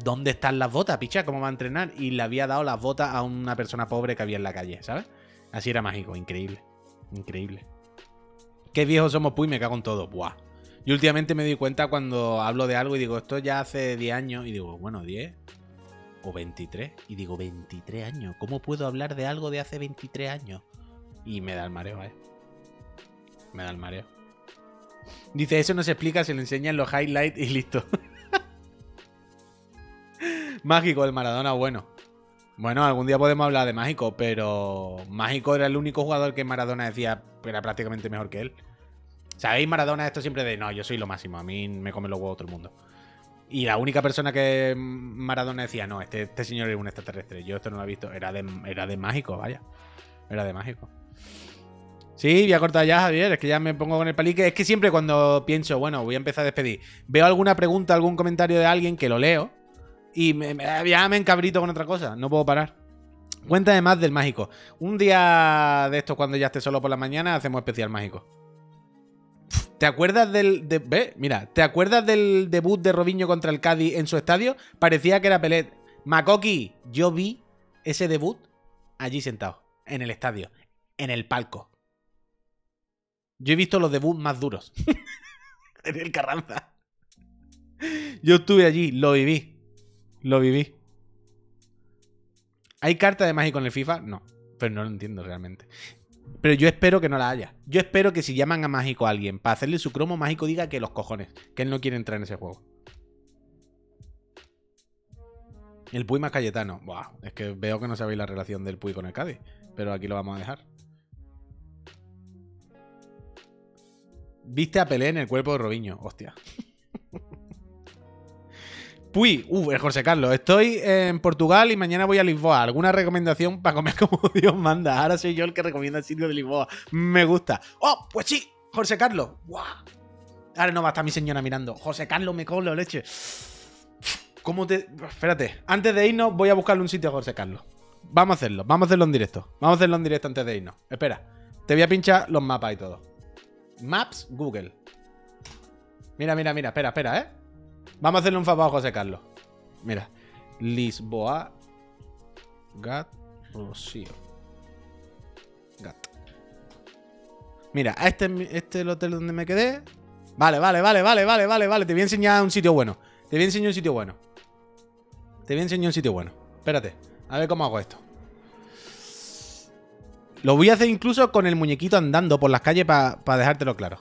¿dónde están las botas, picha? ¿Cómo va a entrenar? Y le había dado las botas a una persona pobre que había en la calle, ¿sabes? Así era mágico, increíble. Increíble. Qué viejos somos, pues, me cago en todo. Buah. Y últimamente me doy cuenta cuando hablo de algo y digo, esto ya hace 10 años. Y digo, bueno, 10 o 23. Y digo, 23 años. ¿Cómo puedo hablar de algo de hace 23 años? Y me da el mareo, ¿eh? Me da el mareo. Dice, eso no se explica, se le enseñan los highlights y listo. Mágico, el Maradona, bueno. Bueno, algún día podemos hablar de Mágico, pero Mágico era el único jugador que Maradona decía que era prácticamente mejor que él. ¿Sabéis? Maradona esto siempre de, no, yo soy lo máximo, a mí me come los huevos todo el mundo. Y la única persona que Maradona decía, no, este, este señor es un extraterrestre, yo esto no lo he visto, era de, era de Mágico, vaya. Era de Mágico. Sí, voy a cortar ya, Javier. Es que ya me pongo con el palique. Es que siempre cuando pienso, bueno, voy a empezar a despedir, veo alguna pregunta, algún comentario de alguien que lo leo y me, ya me encabrito con otra cosa. No puedo parar. Cuéntame más del mágico. Un día de esto, cuando ya esté solo por la mañana, hacemos especial mágico. ¿Te acuerdas del. mira, ¿te acuerdas del debut de Robinho contra el Cádiz en su estadio? Parecía que era Pelet. Makoki, yo vi ese debut allí sentado, en el estadio, en el palco. Yo he visto los debuts más duros. en el Carranza. Yo estuve allí, lo viví. Lo viví. ¿Hay carta de mágico en el FIFA? No. Pero no lo entiendo realmente. Pero yo espero que no la haya. Yo espero que si llaman a mágico a alguien para hacerle su cromo mágico diga que los cojones. Que él no quiere entrar en ese juego. El Puy más Cayetano. Buah, es que veo que no sabéis la relación del Puy con el Cádiz. Pero aquí lo vamos a dejar. Viste a Pelé en el cuerpo de Robiño. Hostia. Puy, uh, José Carlos, estoy en Portugal y mañana voy a Lisboa. ¿Alguna recomendación para comer como Dios manda? Ahora soy yo el que recomienda el sitio de Lisboa. Me gusta. Oh, pues sí, José Carlos. ¡Guau! Ahora no va a estar mi señora mirando. José Carlos, me colo leche. ¿Cómo te.? Espérate. Antes de irnos, voy a buscarle un sitio a José Carlos. Vamos a hacerlo. Vamos a hacerlo en directo. Vamos a hacerlo en directo antes de irnos. Espera. Te voy a pinchar los mapas y todo. Maps, Google. Mira, mira, mira. Espera, espera, ¿eh? Vamos a hacerle un favor a José Carlos. Mira. Lisboa. Gat. Rocío. Gat. Mira, este este es el hotel donde me quedé. Vale, vale, vale, vale, vale, vale, vale. Te voy a enseñar un sitio bueno. Te voy a enseñar un sitio bueno. Te voy a enseñar un sitio bueno. Espérate. A ver cómo hago esto. Lo voy a hacer incluso con el muñequito andando por las calles para dejártelo claro.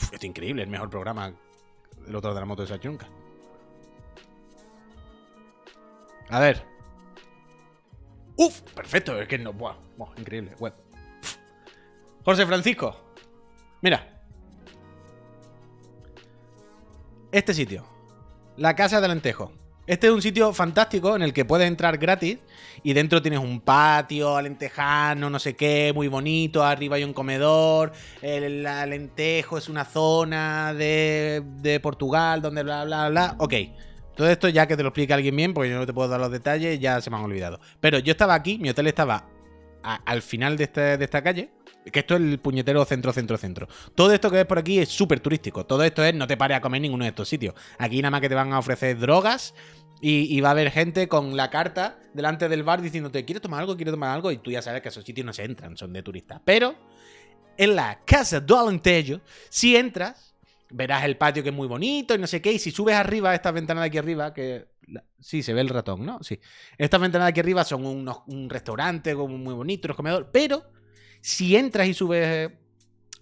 Uf, es increíble, el mejor programa del otro de la moto de Sachunca. A ver. Uf, perfecto, es que no. Buah, increíble. Web. Francisco. Mira. Este sitio. La Casa del Alentejo. Este es un sitio fantástico en el que puedes entrar gratis y dentro tienes un patio alentejano, no sé qué, muy bonito. Arriba hay un comedor. El Alentejo es una zona de, de Portugal donde bla, bla, bla. Ok. Todo esto ya que te lo explique alguien bien, porque yo no te puedo dar los detalles, ya se me han olvidado. Pero yo estaba aquí, mi hotel estaba al final de, este- de esta calle. Que esto es el puñetero centro, centro, centro. Todo esto que ves por aquí es súper turístico. Todo esto es no te pares a comer ninguno de estos sitios. Aquí nada más que te van a ofrecer drogas y, va a haber gente con la carta delante del bar diciéndote, ¿quieres tomar algo? ¿Quieres tomar algo? Y tú ya sabes que esos sitios no se entran, son de turistas. Pero en la Casa do Alentejo, si entras, verás el patio que es muy bonito y no sé qué. Y si subes arriba, estas ventanas de aquí arriba, que. Sí, se ve el ratón, ¿no? Sí. Estas ventanas de aquí arriba son unos, un restaurante muy bonito, unos comedores. Pero si entras y subes eh,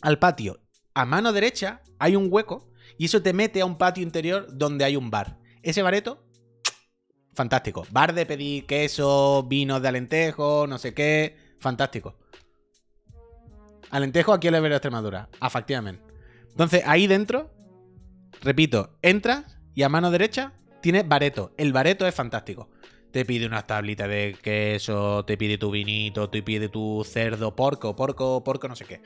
al patio, a mano derecha hay un hueco y eso te mete a un patio interior donde hay un bar. Ese bareto, fantástico. Bar de pedir queso, vinos de alentejo, no sé qué. Fantástico. Alentejo aquí en la Extremadura. Efectivamente. Entonces, ahí dentro, repito, entras y a mano derecha tienes bareto. El bareto es fantástico. Te pide unas tablitas de queso, te pide tu vinito, te pide tu cerdo, porco, porco, porco, no sé qué.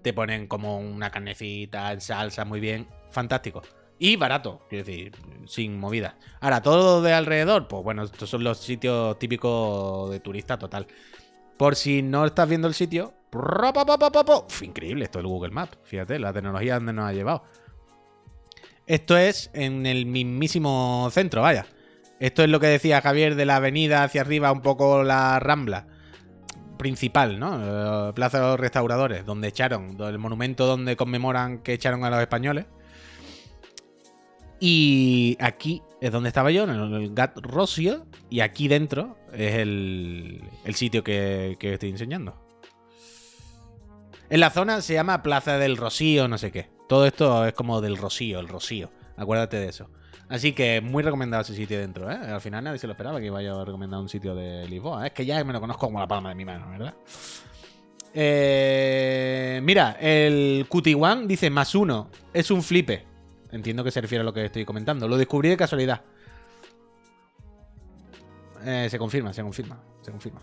Te ponen como una carnecita en salsa, muy bien. Fantástico. Y barato, quiero decir, sin movidas. Ahora, todo de alrededor, pues bueno, estos son los sitios típicos de turista total. Por si no estás viendo el sitio. Uf, increíble esto del Google Maps. Fíjate, la tecnología donde nos ha llevado. Esto es en el mismísimo centro, vaya. Esto es lo que decía Javier de la avenida hacia arriba, un poco la rambla principal, ¿no? Eh, Plaza de los Restauradores, donde echaron, el monumento donde conmemoran que echaron a los españoles. Y aquí es donde estaba yo, en el Gat Rocio, y aquí dentro es el, el sitio que, que estoy enseñando. En la zona se llama Plaza del Rocío, no sé qué. Todo esto es como del Rocío, el Rocío. Acuérdate de eso. Así que muy recomendado ese sitio dentro, ¿eh? Al final nadie se lo esperaba que vaya a recomendar un sitio de Lisboa. Es que ya me lo conozco como la palma de mi mano, ¿verdad? Eh, mira, el Cutiwan dice más uno. Es un flipe. Entiendo que se refiere a lo que estoy comentando. Lo descubrí de casualidad. Eh, se confirma, se confirma, se confirma.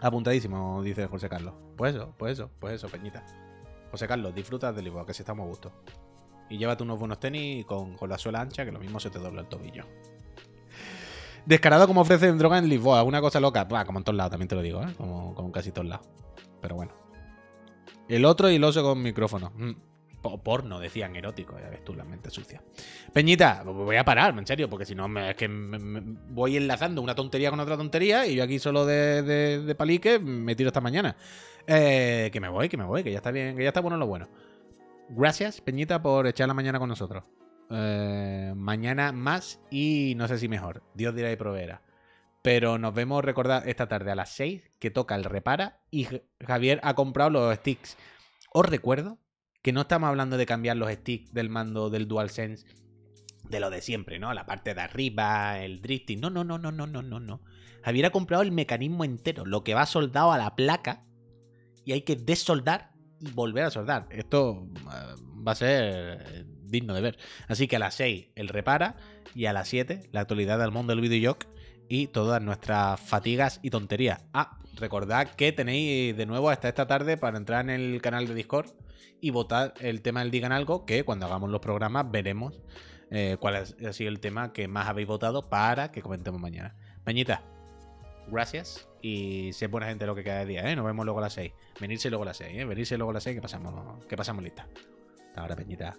Apuntadísimo, dice José Carlos. Pues eso, pues eso, pues eso, Peñita. José Carlos, disfruta del Lisboa, que si estamos a gusto. Y llévate unos buenos tenis con, con la suela ancha, que lo mismo se te dobla el tobillo. Descarado como ofrecen droga en Lisboa, una cosa loca. Bah, como en todos lados, también te lo digo, ¿eh? Como, como casi todos lados. Pero bueno. El otro y el oso con micrófono. Mm. Po- Porno, decían erótico, ya ves tú, la mente sucia. Peñita, voy a parar, en serio, porque si no, es que voy enlazando una tontería con otra tontería y yo aquí solo de, de, de palique me tiro esta mañana. Eh, que me voy, que me voy, que ya está bien, que ya está bueno lo bueno. Gracias, Peñita, por echar la mañana con nosotros. Eh, mañana más y no sé si mejor. Dios dirá y proveerá. Pero nos vemos, recordad, esta tarde a las 6 que toca el repara y Javier ha comprado los sticks. Os recuerdo que no estamos hablando de cambiar los sticks del mando del DualSense de lo de siempre, ¿no? La parte de arriba, el drifting. No, no, no, no, no, no, no, no. Javier ha comprado el mecanismo entero, lo que va soldado a la placa y hay que desoldar y volver a soldar. Esto eh, va a ser eh, digno de ver. Así que a las 6 el repara y a las 7 la actualidad del mundo del videojoc y todas nuestras fatigas y tonterías. Ah, recordad que tenéis de nuevo hasta esta tarde para entrar en el canal de Discord y votar el tema del Digan Algo, que cuando hagamos los programas veremos eh, cuál ha sido el tema que más habéis votado para que comentemos mañana. Peñita, gracias y sé buena gente lo que queda de día, ¿eh? Nos vemos luego a las 6. Venirse luego a las 6, ¿eh? Venirse luego a las 6 que pasamos, que pasamos lista. Hasta ahora, Peñita.